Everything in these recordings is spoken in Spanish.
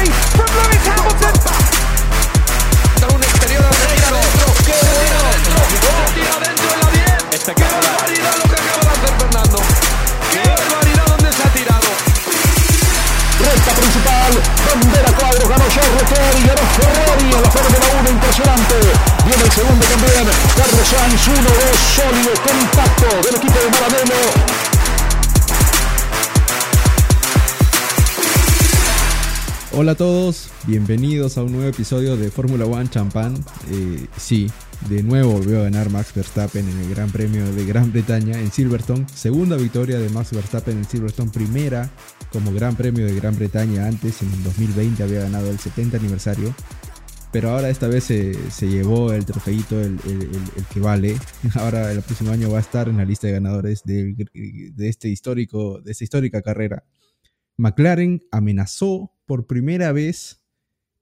victory from Lewis Hamilton. Da un exterior al retiro. ¡Qué bueno! ¡Lo tira dentro de la 10! ¡Qué barbaridad lo que acaba de hacer Fernando! ¡Qué barbaridad donde se ha tirado! Recta principal, bandera cuadro, ganó Charles Leclerc y ganó Ferrari en la Fórmula 1, impresionante. Viene el segundo también, Carlos Sainz, 1-2, sólido, compacto del equipo de Maranello. Hola a todos, bienvenidos a un nuevo episodio de Fórmula One Champán. Eh, sí, de nuevo volvió a ganar Max Verstappen en el Gran Premio de Gran Bretaña en Silverstone. Segunda victoria de Max Verstappen en Silverstone, primera como Gran Premio de Gran Bretaña antes, en el 2020 había ganado el 70 aniversario. Pero ahora esta vez se, se llevó el trofeito, el, el- que vale. Ahora el próximo año va a estar en la lista de ganadores de, este histórico, de esta histórica carrera. McLaren amenazó por primera vez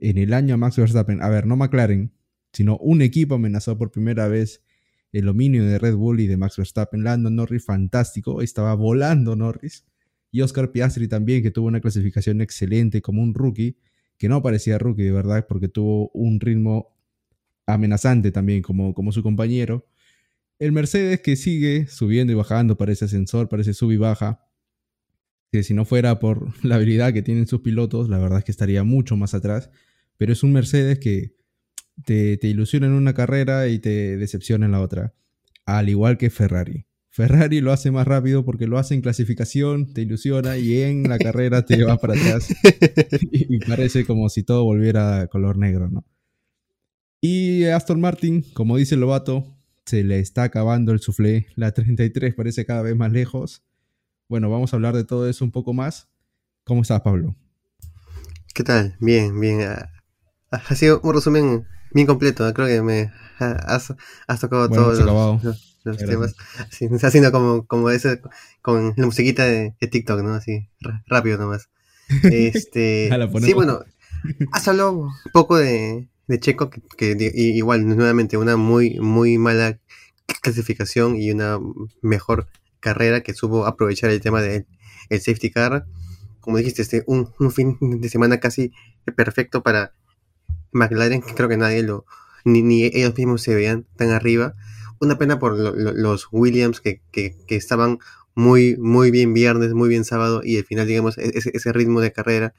en el año a Max Verstappen. A ver, no McLaren, sino un equipo amenazó por primera vez el dominio de Red Bull y de Max Verstappen. Lando Norris, fantástico, estaba volando Norris. Y Oscar Piastri también, que tuvo una clasificación excelente como un rookie, que no parecía rookie de verdad, porque tuvo un ritmo amenazante también como, como su compañero. El Mercedes que sigue subiendo y bajando, parece ascensor, parece sub y baja que si no fuera por la habilidad que tienen sus pilotos, la verdad es que estaría mucho más atrás. Pero es un Mercedes que te, te ilusiona en una carrera y te decepciona en la otra. Al igual que Ferrari. Ferrari lo hace más rápido porque lo hace en clasificación, te ilusiona y en la carrera te va para atrás. y y parece como si todo volviera a color negro, ¿no? Y Aston Martin, como dice Lobato, se le está acabando el soufflé. La 33 parece cada vez más lejos. Bueno, vamos a hablar de todo eso un poco más. ¿Cómo estás, Pablo? ¿Qué tal? Bien, bien. ah, Ha sido un resumen bien completo. Creo que me has, has tocado Bueno, todos los, los- los temas. Sí, haciendo como, como ese, con la musiquita de, de TikTok, ¿no? Así, rápido nomás. Este, sí, bueno, has hablado un poco de, de Checo, que, que igual, nuevamente, una muy, muy mala clasificación y una mejor carrera que supo aprovechar el tema del el safety car. Como dijiste, este, un, un fin de semana casi perfecto para McLaren, que creo que nadie lo, ni, ni ellos mismos se veían tan arriba. Una pena por lo- lo- los Williams que, que, que estaban muy, muy bien viernes, muy bien sábado, y al final, digamos, e- ese, ese ritmo de carrera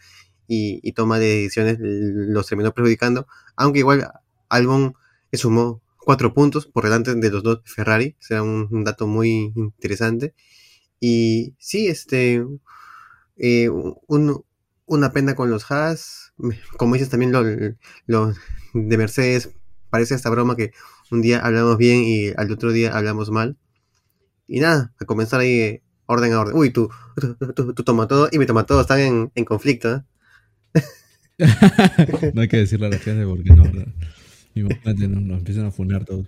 y, y toma de decisiones los terminó perjudicando. Aunque igual Albon sumó cuatro puntos por delante de los dos Ferrari, será un, un dato muy interesante. Y sí, este, eh, un- una pena con los Haas, como dices también lo, lo de Mercedes, parece esta broma que un día hablamos bien y al otro día hablamos mal. Y nada, a comenzar ahí eh, orden a orden. Uy, tú, tú, tú, toma todo y mi toma todo están en, en conflicto. ¿eh? no hay que decirle a la gente porque no, no. Imagínate, nos, nos empiezan a funar todos.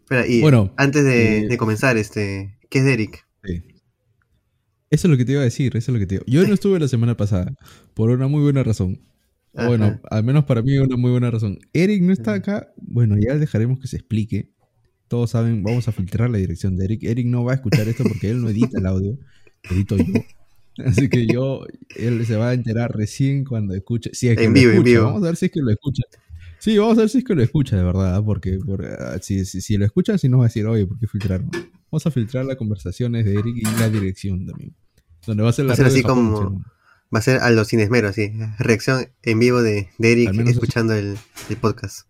Espera, y Bueno, antes de, eh, de comenzar, este, ¿qué es Derek? Sí. Eso es lo que te iba a decir, eso es lo que te iba Yo no estuve la semana pasada, por una muy buena razón. Bueno, al menos para mí una muy buena razón. Eric no está acá, bueno, ya dejaremos que se explique. Todos saben, vamos a filtrar la dirección de Eric. Eric no va a escuchar esto porque él no edita el audio, edito yo. Así que yo, él se va a enterar recién cuando escuche. Si es que En lo vivo, en vivo. Vamos a ver si es que lo escucha. Sí, vamos a ver si es que lo escucha de verdad, ¿ah? porque, por- ah, si, si, si lo escucha, si no va a decir, oye, ¿por qué filtraron? Vamos a filtrar las conversaciones de Eric y la dirección también. Donde va a ser la Va a ser red de así Japón, como-. Va a ser a los sin esmero, así. Reacción en vivo de, de Eric escuchando el, el podcast.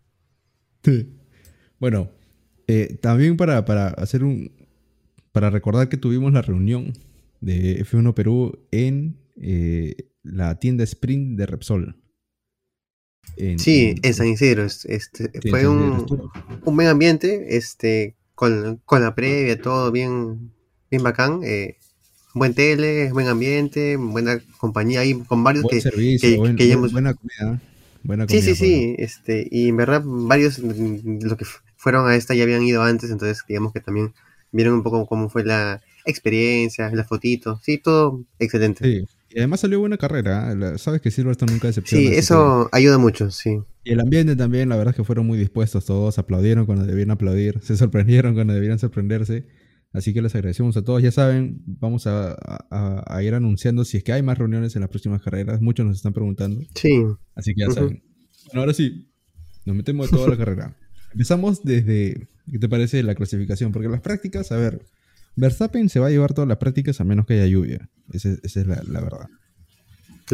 Bueno, eh, también para, para hacer un. Para recordar que tuvimos la reunión de F1 Perú en eh, la tienda Sprint de Repsol. En- Sí, en- en San Isidro. es- Este, sí, fue un, un buen ambiente, este, con, con la previa, todo bien, bien bacán. eh, buen tele, buen ambiente, buena compañía ahí, con varios Buen que... servicio, que- buen- que buena comida. Buena Sí, comida. sí, sí, este, y en verdad varios de los que fu- fueron a esta ya habían ido antes, entonces digamos que también vieron un poco cómo fue la experiencia, las fotitos, sí, todo excelente. Sí. Y además salió buena carrera. ¿eh? Sabes que Silverstone nunca decepciona. Sí, que- eso ayuda mucho, sí. Y el ambiente también, la verdad es que fueron muy dispuestos todos, aplaudieron cuando debían aplaudir, se sorprendieron cuando debían sorprenderse. Así que les agradecemos a todos. Ya saben, vamos a, a- a ir anunciando si es que hay más reuniones en las próximas carreras. Muchos nos están preguntando. Sí. Así que ya saben. Bueno, ahora sí, nos metemos de toda la carrera. Empezamos desde, ¿qué te parece la clasificación? Porque las prácticas, a ver, Verstappen se va a llevar todas las prácticas a menos que haya lluvia. Esa, es- esa es la, la verdad.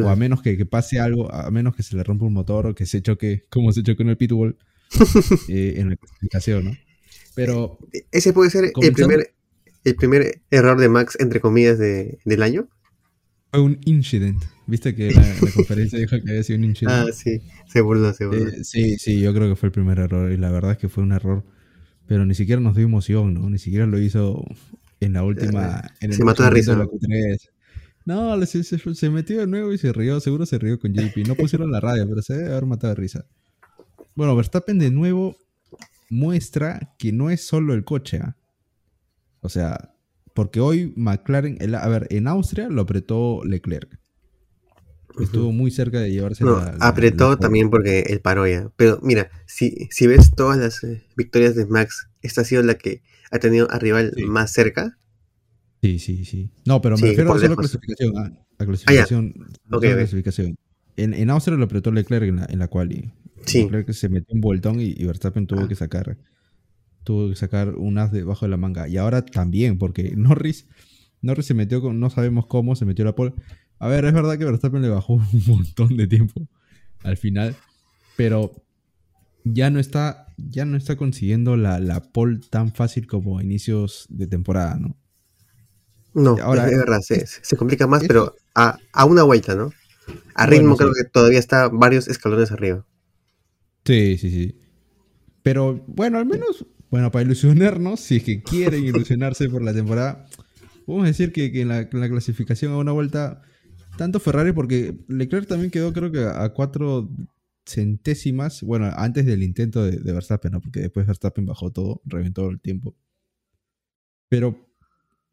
O a menos que, que pase algo, a menos que se le rompa un motor o que se choque, como se chocó en el pitbull, eh, en la clasificación, ¿no? Pero Ese puede ser el primer, el primer error de Max, entre comillas, de, del año. fue un incident. ¿Viste que la, la conferencia dijo que había sido un incident? Ah, sí. Se burló, se burló. Eh, sí, sí, yo creo que fue el primer error y la verdad es que fue un error, pero ni siquiera nos dio emoción, ¿no? Ni siquiera lo hizo en la última... En Se mató de risa. la Q3. No, se, se- se metió de nuevo y se rió, seguro se rió con JP. No pusieron la radio, pero se debe haber matado de risa. Bueno, Verstappen de nuevo muestra que no es solo el coche, ¿ah? O sea, porque hoy McLaren, el- a ver, en Austria lo apretó Leclerc. Estuvo muy cerca de llevarse No, la- la- apretó la también porque él paró ya. Pero mira, si, si ves todas las eh, victorias de Max, esta ha sido la que ha tenido a rival Sí. más cerca. Sí, sí, sí. No, pero me Sí, refiero a solo clasificación. ah, A clasificación. solo Ok, ok. clasificación. En, en Austria lo apretó Leclerc en la, en la quali. Sí. Leclerc se metió un voltón y, y Verstappen tuvo Ah. que sacar tuvo que sacar un as debajo de la manga. Y ahora también, porque Norris Norris se metió con, no sabemos cómo, se metió la pole. A ver, es verdad que Verstappen le bajó un montón de tiempo al final, pero ya no está, ya no está consiguiendo la, la pole tan fácil como a inicios de temporada, ¿no? No, Ahora, es, verdad, se, se complica más, pero a, a una vuelta, ¿no? A Bueno, ritmo sí. creo que todavía está varios escalones arriba. Sí, sí, sí. Pero bueno, al menos, bueno, para ilusionarnos, si es que quieren ilusionarse por la temporada, podemos decir que, que en, la, en la clasificación a una vuelta, tanto Ferrari, porque Leclerc también quedó creo que a cuatro centésimas, bueno, antes del intento de, Verstappen, ¿no? Porque después Verstappen bajó todo, reventó el tiempo. Pero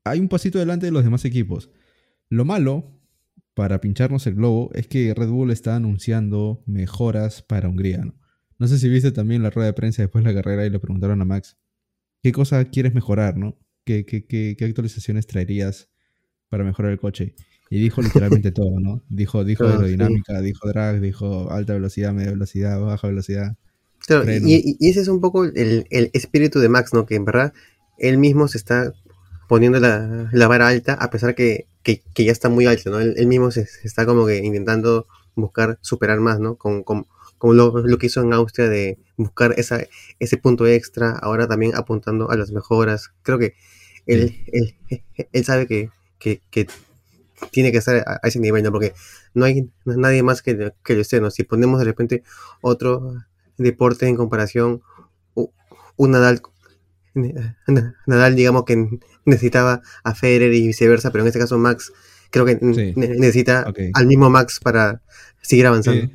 hay un pasito delante de los demás equipos. Lo malo, para pincharnos el globo, es que Red Bull está anunciando mejoras para Hungría, ¿no? No sé si viste también la rueda de prensa después de la carrera y le preguntaron a Max, ¿qué cosa quieres mejorar, no? ¿Qué, qué, qué, qué actualizaciones traerías para mejorar el coche? Y dijo literalmente todo, ¿no? Dijo, dijo Ah, sí. aerodinámica, dijo drag, dijo alta velocidad, media velocidad, baja velocidad. Claro, y, y ese es un poco el, el espíritu de Max, ¿no? Que en verdad él mismo se está poniendo la, la vara alta, a pesar que, que, que ya está muy alto, ¿no? Él, él mismo se, se está como que intentando buscar superar más, ¿no? Con, con- como lo, lo que hizo en Austria de buscar esa, ese punto extra, ahora también apuntando a las mejoras. Creo que él, él, él sabe que, que, que tiene que estar a, a ese nivel, ¿no? Porque no hay nadie más que, que lo esté, ¿no? Si ponemos de repente otro deporte en comparación, un Nadal, Na- Nadal digamos que necesitaba a Federer y viceversa, pero en este caso Max creo que Sí. necesita al mismo Max para seguir avanzando. Sí,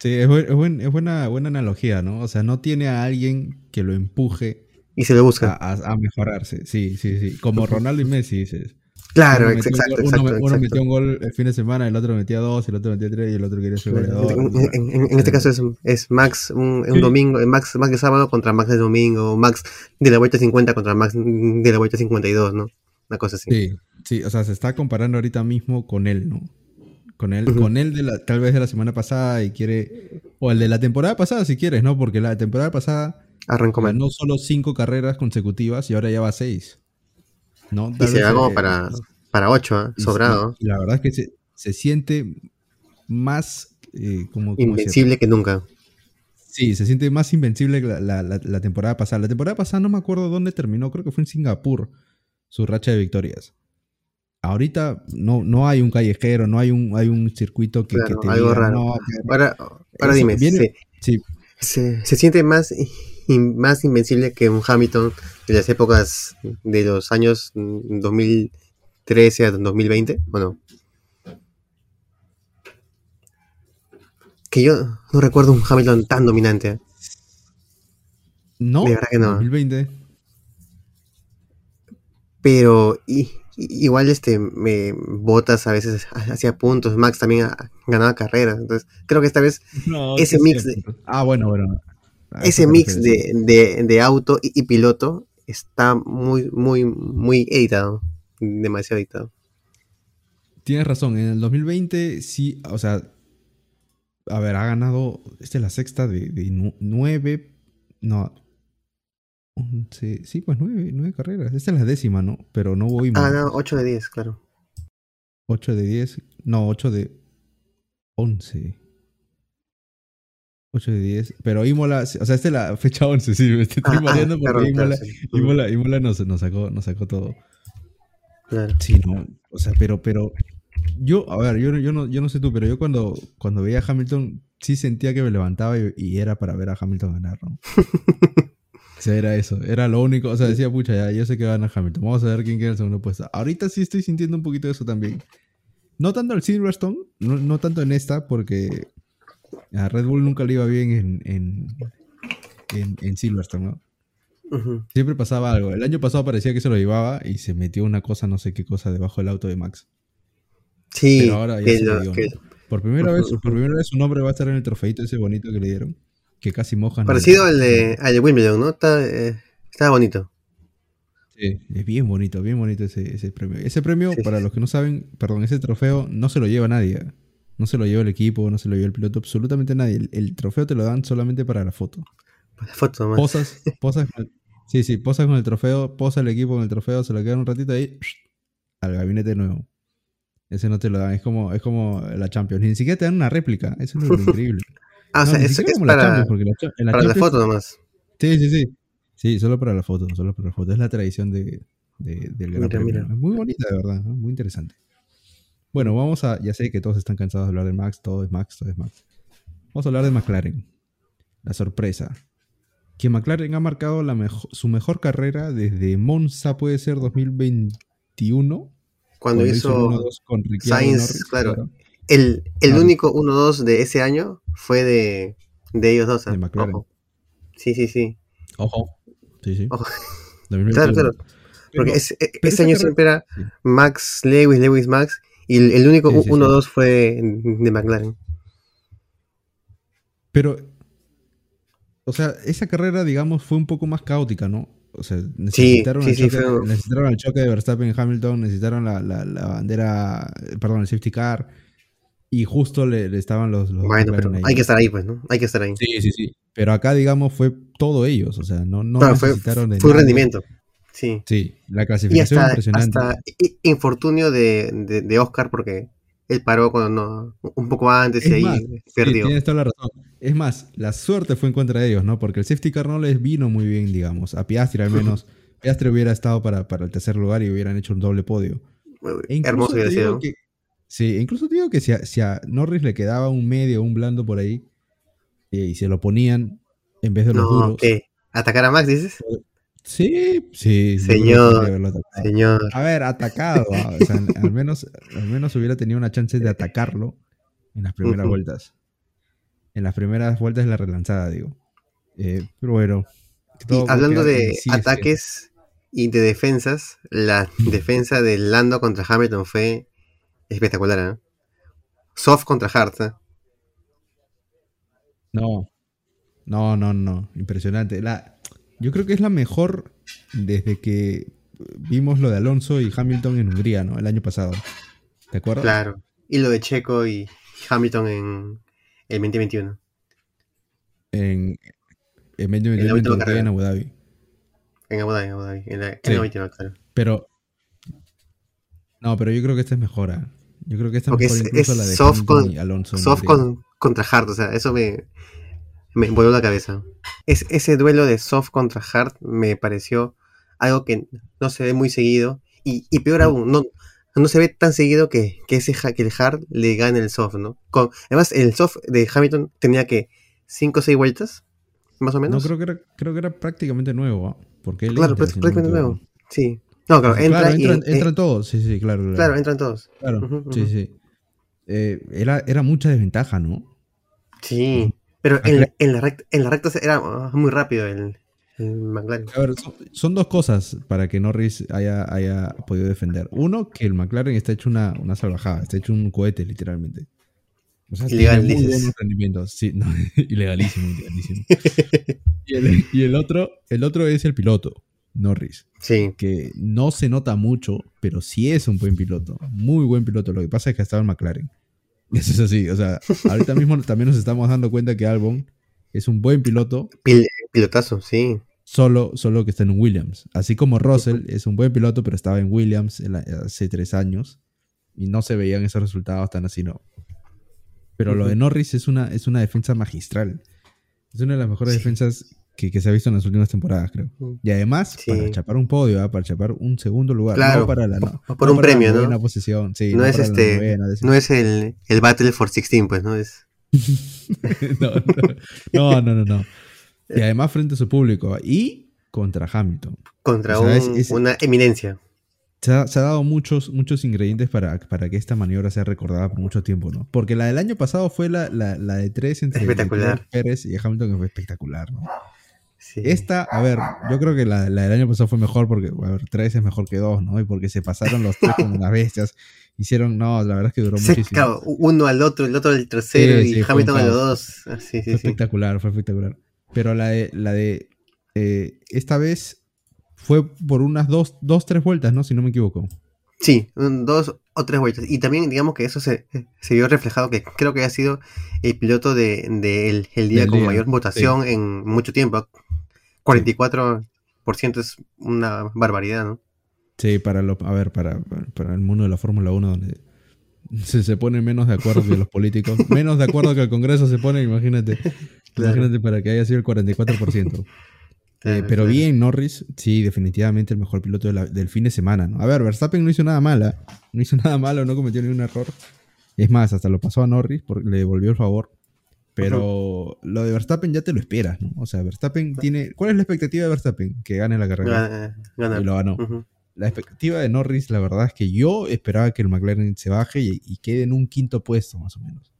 Sí, es, buen- es buen- es buena, buena analogía, ¿no? O sea, no tiene a alguien que lo empuje Y se lo a, busca. a- a mejorarse. Sí, sí, sí. Como Ronaldo y Messi, dices. Claro, Uno metió exacto, uno, exacto, uno metió un gol el fin de semana, el otro metía dos, el otro metía tres y el otro quería ser goleador. En, en- en- en este caso es, es Max un, un Sí. domingo, eh, Max, Max de sábado contra Max de domingo, Max de la vuelta 50 contra Max de la vuelta 52, ¿no? Una cosa así. Sí, sí, o sea, se está comparando ahorita mismo con él, ¿no? Con él, con él de la, tal vez de la semana pasada y quiere, o el de la temporada pasada si quieres, ¿no? Porque la temporada pasada Arrancó mal. ganó solo cinco carreras consecutivas y ahora ya va a seis. ¿No? Y se va como eh, para, para 8, y- sobrado. y la verdad es que se, se siente más, eh. Invencible que nunca. Sí, se siente más invencible que la, la- la- la temporada pasada. La temporada pasada no me acuerdo dónde terminó, creo que fue en Singapur, su racha de victorias. Ahorita no, no hay un callejero, no hay un, hay un circuito que, que Claro, te algo diga, raro. no, que- Ahora, dime, viene- ¿se, sí, se, se siente más, in- más invencible que un Hamilton de las épocas de los años mm, 2013 a 2020? ¿O no? Que yo no recuerdo un Hamilton tan dominante. ¿eh? no, De verdad que no. 2020. Pero i- i- igual este me botas a veces hacía puntos, Max también a- ganaba carreras. Entonces, creo que esta vez No, Ese mix de- Ah, bueno, bueno. A ese mix de, de, de auto y, y piloto está muy, muy, muy editado. Demasiado editado. Tienes razón, en el 2020 sí, o sea, a ver, ha ganado, esta es la sexta de, de nueve, no, once, sí, pues nueve, nueve carreras, esta es la décima, ¿no? Pero no voy Ah, no, ocho de diez, claro. Ocho de diez, no, ocho de once. 8 de 10. Pero Imola, o sea, esta es la fecha 11, sí, me estoy Ah, ah, porque Imola, sí. Imola, Imola nos, nos sacó, nos sacó todo. Claro. Sí, no, o sea, pero, pero yo, a ver, yo, yo, no, yo no sé tú, pero yo cuando, cuando veía a Hamilton sí sentía que me levantaba y, y era para ver a Hamilton ganar, ¿no? o sea, era eso, era lo único, o sea, decía, pucha, ya, yo sé que va a ganar Hamilton, vamos a ver quién queda en el segundo puesto. Ahorita sí estoy sintiendo un poquito de eso también. No tanto el Silverstone, no, no tanto en esta, porque a Red Bull nunca le iba bien en, en, en, en Silverstone, ¿no? Siempre pasaba algo. El año pasado parecía que se lo llevaba y se metió una cosa, no sé qué cosa, debajo del auto de Max. Sí, Pero ahora ya que se lo- dio. Por primera vez, por primera vez su nombre va a estar en el trofeito ese bonito que le dieron. Que casi mojan. parecido al de, al de Wimbledon, ¿no? Está, eh, está bonito. Sí, es bien bonito, bien bonito ese, ese premio. Ese premio, Sí, para sí, los que no saben, perdón, ese trofeo no se lo lleva nadie. No se lo lleva el equipo, no se lo lleva el piloto, absolutamente nadie. El, el trofeo te lo dan solamente para la foto. La foto nomás. Posas, posas con el- sí, sí, posas con el trofeo, posa el equipo con el trofeo, se lo quedan un ratito ahí, al gabinete nuevo. Ese no te lo dan, es como, es como la Champions. Ni siquiera te dan una réplica, eso es lo increíble. Ah, o No, sea, ni es, para, la, para foto nomás. Sí, sí, sí. Sí, solo para la foto, solo para la foto. Es la tradición de, de- del Gran Mira, Premio. mira. Es muy bonita, de verdad, ¿no? muy interesante. Bueno, vamos a. Ya sé que todos están cansados de hablar de Max, todo es Max, todo es Max. Vamos a hablar de McLaren. La sorpresa. Que McLaren ha marcado la mejo- su mejor carrera desde Monza, puede ser 2021. Cuando hizo 1-2 con Sainz, Norris, claro. el, el Ah. único 1-2 de ese año fue de, de ellos dos. ¿ah? De McLaren. Ojo. Sí, sí, sí. Ojo. Sí, sí. Ojo. 2021. Claro, claro. Porque Pero- ese, e- ese año carrera- siempre era. Max Lewis, Lewis Max. Y el, el único Sí, sí, sí. 1-2 fue de McLaren. Pero, o sea, esa carrera, digamos, fue un poco más caótica, ¿no? O sea, necesitaron, el, choque, fue- necesitaron el choque de Verstappen y Hamilton, necesitaron la, la- la bandera, perdón, el safety car, y justo le, le estaban los, los Bueno, pero hay que estar ahí, pues, ¿no? Hay que estar ahí. Sí, sí, sí. Pero acá, digamos, fue todo ellos, o sea, no, no Claro, fue, necesitaron de fue un nadie. rendimiento. Sí. Sí, la Y clasificación hasta, impresionante. hasta infortunio de, de, de Oscar porque él paró cuando no, un poco antes y ahí Sí, perdió. tienes toda la razón. Es más, la suerte fue en contra de ellos, ¿no? Porque el safety car no les vino muy bien, digamos. A Piastri al menos. Piastri hubiera estado para, para el tercer lugar y hubieran hecho un doble podio. E Hermoso te hubiera digo sido. que- sí, incluso te digo que si a, si a Norris le quedaba un medio un blando por ahí eh, y se lo ponían en vez de los No, duros. ¿qué? ¿Atacar a Max, dices? Sí, sí. Señor. Señor. A ver, atacado. ah, o sea, al, menos, al menos hubiera tenido una chance de atacarlo en las primeras vueltas. En las primeras vueltas de la relanzada, digo. Eh, pero bueno. Y hablando de sí, ataques y de defensas, la defensa de Lando contra Hamilton fue espectacular, ¿eh? Soft contra hard, ¿eh? No. No, no, no. Impresionante. La, yo creo que es la mejor desde que vimos lo de Alonso y Hamilton en Hungría, ¿no? El año pasado. ¿Te acuerdas? Claro. Y lo de Checo y Hamilton en el 2021. En, en medio En en. Abu Dhabi. En Abu Dhabi, en Abu Dhabi, en la, en Sí. la última, claro. Pero. No, pero yo creo que esta es mejor. ¿ah? Yo creo que esta es Porque mejor es- incluso es la de soft Hamilton con- y Alonso. Soft con, contra hard, o sea, eso me, me voló la cabeza. Es, ese duelo de soft contra hard me pareció algo que no se ve muy seguido. Y, y peor aún, no, no se ve tan seguido que, que, ese, que el hard le gane el soft, ¿no? Con, además, el soft de Hamilton tenía que 5 o 6 vueltas, más o No, menos. creo que era, creo que era prácticamente nuevo. ¿ah? Porque él claro, entra, no prácticamente nuevo. Sí. No, claro, entra Claro, y. entran, eh, todos. Sí, sí, claro. Claro, claro, entran todos. Claro, sí. Eh, era, era mucha desventaja, ¿no? Sí. Pero en, la recta, en la recta era muy rápido el, el McLaren. A ver, son, son dos cosas para que Norris haya, haya podido defender. Uno, que el McLaren está hecho una, una salvajada, está hecho un cohete, literalmente. O sea, Ilegal, tiene muy dices. buenos rendimientos. Sí, no, ilegalísimo, ilegalísimo. y, el, y el otro, el otro es el piloto, Norris. Sí. Que no se nota mucho, pero sí es un buen piloto. Muy buen piloto. Lo que pasa es que estaba en McLaren. Eso es así. O sea, ahorita mismo también nos estamos dando cuenta que Albon es un buen piloto. Pil- pilotazo, sí. Solo, solo que está en un Williams. Así como Russell es un buen piloto, pero estaba en Williams en la- hace tres años. Y no se veían esos resultados tan así, no. Pero lo de. Norris es una, es una defensa magistral. Es una de las mejores Sí. defensas que, que se ha visto en las últimas temporadas, creo. Y además, Sí. para chapar un podio, ¿ah? para chapar un segundo lugar. Claro, no para la, por- no, por no un para la premio, ¿no? novena posición. Sí, no, es la este. novena, no es el, el Battle for 16, pues, ¿no? Es. no, no, no, no, no, no. Y además frente a su público. ¿ah? Y contra Hamilton. Contra O sea, un- es- es- una eminencia. Se ha, se ha dado muchos, muchos ingredientes para, para que esta maniobra sea recordada por mucho tiempo, ¿no? Porque la del año pasado fue la, la, la de tres entre Pérez y Hamilton, que fue espectacular, ¿no? Sí. Esta, a ver, yo creo que la, la del año pasado fue mejor porque, a ver, tres es mejor que dos, ¿no? Y porque se pasaron los tres como unas bestias. Hicieron, no, la verdad es que duró Se- muchísimo. claro, uno al otro, el otro al tercero Sí, y sí, Hamilton a los dos. Ah, fue espectacular, fue espectacular. Pero la de, la de eh, esta vez fue por unas dos, dos, tres vueltas, ¿no? Si no me equivoco. Sí, dos o tres vueltas. Y también, digamos que eso se, se vio reflejado, que creo que ha sido el piloto de, de el, el día Del con día, mayor votación en mucho tiempo. 44% es una barbaridad, ¿no? Sí, para lo, a ver, para, para- el mundo de la Fórmula 1 donde se, se ponen menos de acuerdo que los políticos, menos de acuerdo que el Congreso se pone, imagínate, Claro. imagínate para que haya sido el 44%. Eh, Claro, pero claro. bien, Norris, sí, definitivamente el mejor piloto de la- del fin de semana, ¿no? A ver, Verstappen no hizo nada mala, no hizo nada malo, no cometió ningún error. Es más, hasta lo pasó a Norris, porque le devolvió el favor. Pero lo de Verstappen ya te lo esperas, ¿no? O sea, Verstappen tiene... ¿Cuál es la expectativa de Verstappen? Que gane la carrera. Gana- ganar. Y lo ganó. La expectativa de Norris, la verdad es que yo esperaba que el McLaren se baje y, y quede en un quinto puesto, más o menos.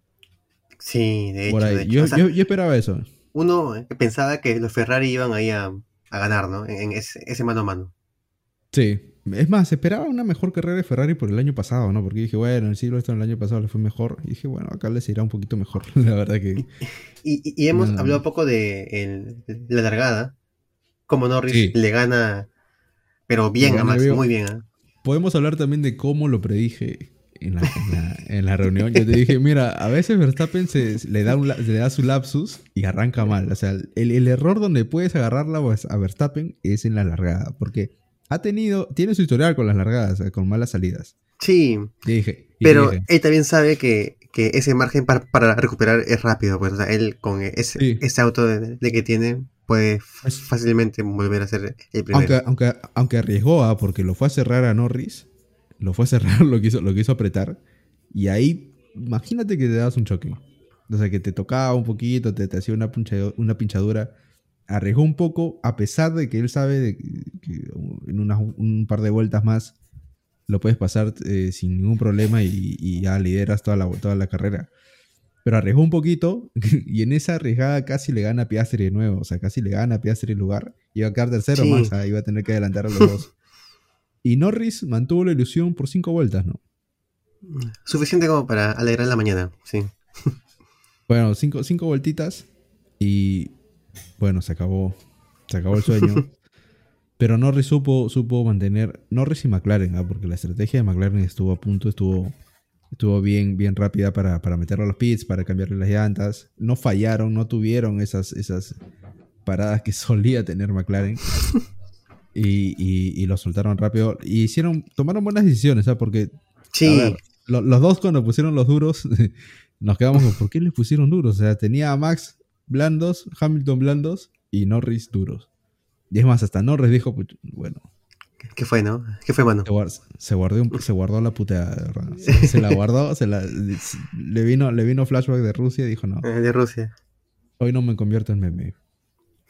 Sí, de hecho. Por ahí. de hecho. Yo, O sea, yo- yo esperaba eso. Uno eh, pensaba que los Ferrari iban ahí a, a ganar, ¿no? En, en ese, ese mano a mano. Sí. Es más, esperaba una mejor carrera de Ferrari por el año pasado, ¿no? Porque dije, bueno, el Silverstone el año pasado le fue mejor. Y dije, bueno, acá les irá un poquito mejor. La verdad que. Y, y- y hemos No. hablado un poco de el- la largada. Como Norris Sí. le gana, pero bien Le a Max, muy bien. ¿ah? Podemos hablar también de cómo lo predije en la, en la- en la reunión. Yo te dije, mira, a veces Verstappen se, le, da un le da su lapsus y arranca mal. O sea, el, el error donde puedes agarrarla pues, a Verstappen es en la largada. Porque ha tenido, tiene su historial con las largadas, eh, con malas salidas. Sí, Y dije, y pero dije, él también sabe que, que ese margen para, para recuperar es rápido. Pues, o sea, él con ese, Sí. ese auto de, de que tiene puede fácilmente volver a ser el primero. aunque, aunque, aunque arriesgó, ah, porque lo fue a cerrar a Norris, lo fue a cerrar, lo quiso, lo quiso apretar. Y ahí, imagínate que te dabas un choque. O sea, que te tocaba un poquito, te, te hacía una, puncha- una pinchadura. Arriesgó un poco, a pesar de que él sabe de que en unas- un par de vueltas más lo puedes pasar eh, sin ningún problema y, y ya lideras toda la, toda la carrera. Pero arriesgó un poquito y en esa arriesgada casi le gana a Piastri de nuevo. O sea, casi le gana a Piastri el lugar. Iba a quedar tercero Sí. más, iba a tener que adelantar a los dos. Y Norris mantuvo la ilusión por cinco vueltas, ¿no? Suficiente como para alegrar la mañana, sí. Bueno, cinco, cinco vueltitas y bueno, se acabó, se acabó el sueño. Pero Norris supo, supo mantener, Norris y McLaren, ¿ah? porque la estrategia de McLaren estuvo a punto, estuvo, estuvo bien, bien rápida para, para meterlo a los pits, para cambiarle las llantas. No fallaron, no tuvieron esas, esas paradas que solía tener McLaren. Y, y- y lo soltaron rápido. Y hicieron, tomaron buenas decisiones, ¿ah? porque Sí, a ver, lo- los dos cuando pusieron los duros, nos quedamos con, ¿por qué les pusieron duros? O sea, tenía a Max blandos, Hamilton blandos y Norris duros. Y es más, hasta Norris dijo, "Puch, bueno, ¿qué fue, no? ¿Qué fue, mano? se, guar- se guardó, un- se guardó la puteada. Se, se la guardó, se la, le, vino, le vino flashback de Rusia y dijo, no, Eh, De Rusia. hoy no me convierto en meme.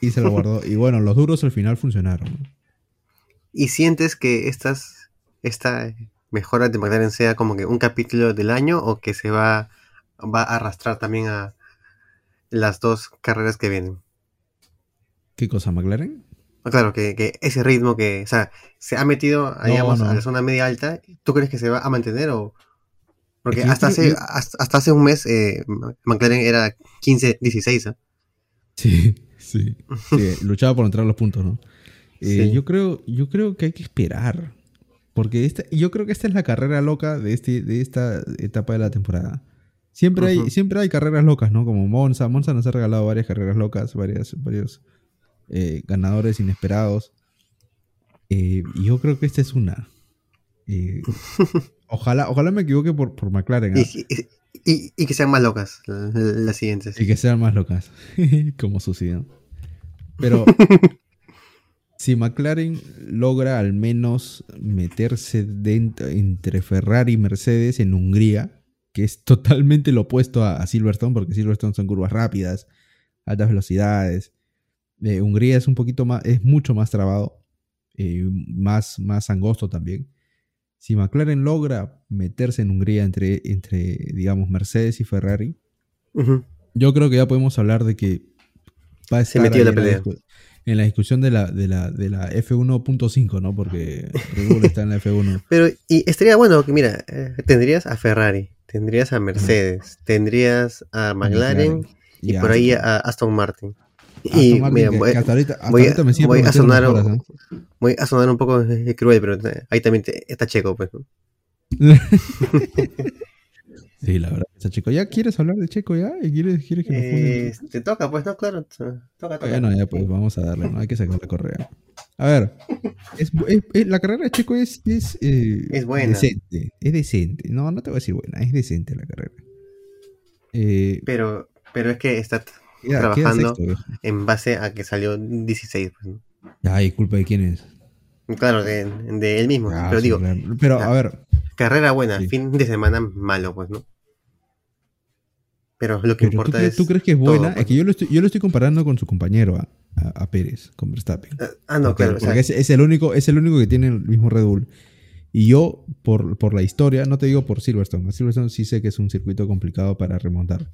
Y se la guardó. Y bueno, los duros al final funcionaron. ¿Y sientes que estas, esta mejora de McLaren sea como que un capítulo del año o que se va, va a arrastrar también a las dos carreras que vienen? ¿Qué cosa, McLaren? Ah, Claro, que, que ese ritmo que, o sea, se ha metido, digamos, no. a la zona media alta, ¿tú crees que se va a mantener o...? Porque hasta, hace, hasta, hasta hace un mes eh, McLaren era 15-16, ¿eh? Sí, sí, sí. Luchaba por entrar a los puntos, ¿no? Eh, Sí. yo, creo, yo creo que hay que esperar. Porque esta, yo creo que esta es la carrera loca de, este, de esta etapa de la temporada. Siempre, hay, siempre hay carreras locas, ¿no? Como Monza. Monza nos ha regalado varias carreras locas, varias, varios eh, ganadores inesperados. Eh, y yo creo que esta es una. Eh, ojalá, ojalá me equivoque por, por McLaren. ¿ah? Y, y- y- y que sean más locas la- las siguientes. Y que sean más locas. Como sucedió. Pero si McLaren logra al menos meterse dentro, entre Ferrari y Mercedes en Hungría, que es totalmente lo opuesto a, a Silverstone, porque Silverstone son curvas rápidas, altas velocidades. Eh, Hungría es un poquito más, es mucho más trabado, eh, más, más angosto también. Si McLaren logra meterse en Hungría entre, entre, digamos, Mercedes y Ferrari, yo creo que ya podemos hablar de que va a Se estar metió ahí la pelea. En la discusión de la, de la, de la F1.5, ¿no? Porque Red Bull está en la F1. Pero, y estaría bueno que, mira, eh, tendrías a Ferrari, tendrías a Mercedes, tendrías a McLaren y por ahí a Aston Martin. Aston Y Martin, mira, que- voy, que hasta ahorita, hasta voy a- ahorita me sigue voy a prometiendo sonar voy a sonar un poco cruel, pero ahí también te- está Checo, pues. Sí, la verdad. Checo, ¿ya quieres hablar de Checo ya? ¿Y ¿Quieres, quieres que nos Eh, te toca, pues, no, claro. Toca, toca. Bueno, ya pues vamos a darle, ¿no? Hay que sacar la correa. A ver, es, es- es- la carrera de Checo es, es, eh, Es buena. decente. Es decente. No, no te voy a decir buena, es decente la carrera. Eh, Pero, pero es que está queda- queda trabajando sexto, en base a que salió 16. Pues, ¿no? Ay, culpa de quién es. Claro, de, de él mismo. Ah, pero sí, digo, claro. Pero, ah, a ver, carrera buena, Sí. fin de semana malo, pues, ¿no? Pero lo que pero ¿tú, importa es. tú crees que es todo, buena? pues, es que yo lo, estoy, yo lo estoy comparando con su compañero, a, a- a Pérez, con Verstappen. Ah, Ah, no, porque claro. o sea, es, es el único, es el único que tiene el mismo Red Bull. Y yo, por, por la historia, no te digo por Silverstone. A Silverstone sí sé que es un circuito complicado para remontar.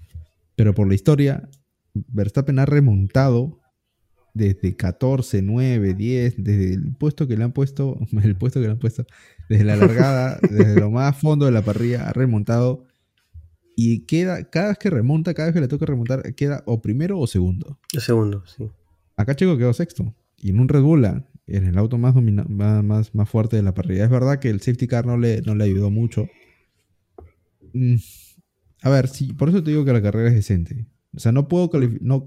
Pero por la historia, Verstappen ha remontado desde 14, 9, 10, desde el puesto que le han puesto, el puesto que le han puesto, desde la largada, desde lo más fondo de la parrilla, ha remontado. Y queda, cada vez que remonta, cada vez que le toca remontar, queda o primero o segundo. un segundo, sí. Acá Checo quedó sexto. Y en un Red Bull, en el auto más, más, más, más fuerte de la parrilla. Es verdad que el safety car no le, no le ayudó mucho. Mm, A ver, sí, por eso te digo que la carrera es decente. O sea, no puedo no,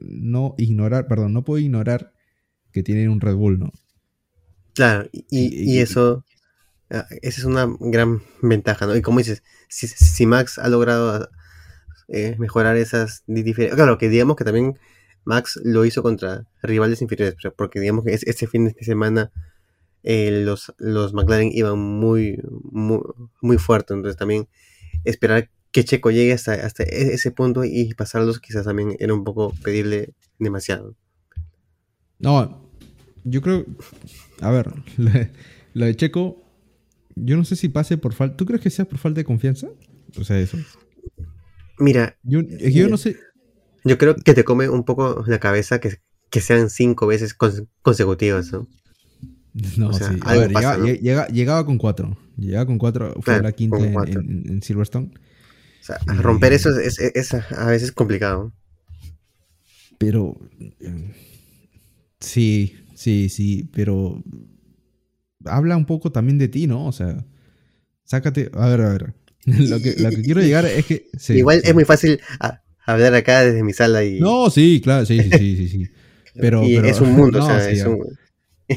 no ignorar, perdón, no puedo ignorar que tienen un Red Bull, ¿no? Claro, y, y- Y- eso, esa es una gran ventaja, ¿no? Y como dices, si, Max ha logrado eh, mejorar esas di- diferencias, claro, que digamos que también Max lo hizo contra rivales inferiores, porque digamos que es- este fin de semana eh, los, los McLaren iban muy, muy, muy fuerte, entonces también esperar que Checo llegue hasta, hasta e- ese punto y pasarlos quizás también era un poco pedirle demasiado. No, yo creo. A ver, la de Checo, yo no sé si pase por falta. ¿Tú crees que sea por falta de confianza? O sea, eso. Mira, Yo, yo no sé. Yo creo que te come un poco la cabeza que, que sean cinco veces cons- consecutivas, ¿no? No, O sea, sí. A ver, pasa, llega- ¿no? llega- llegaba con cuatro. Llegaba con cuatro. Fue Claro, la quinta en, cuatro. en- en Silverstone. O sea, Y- romper eso es, es- es a veces complicado. Pero. eh, Sí, sí, sí. Pero. Habla un poco también de ti, ¿no? O sea. Sácate. A ver, a ver. Lo que, lo que quiero llegar es que. sí, Igual sí. es muy fácil a- hablar acá desde mi sala y, No, sí, claro, sí, sí, sí, sí. sí. Pero, y pero- es un mundo, o no, sea, sí, es un-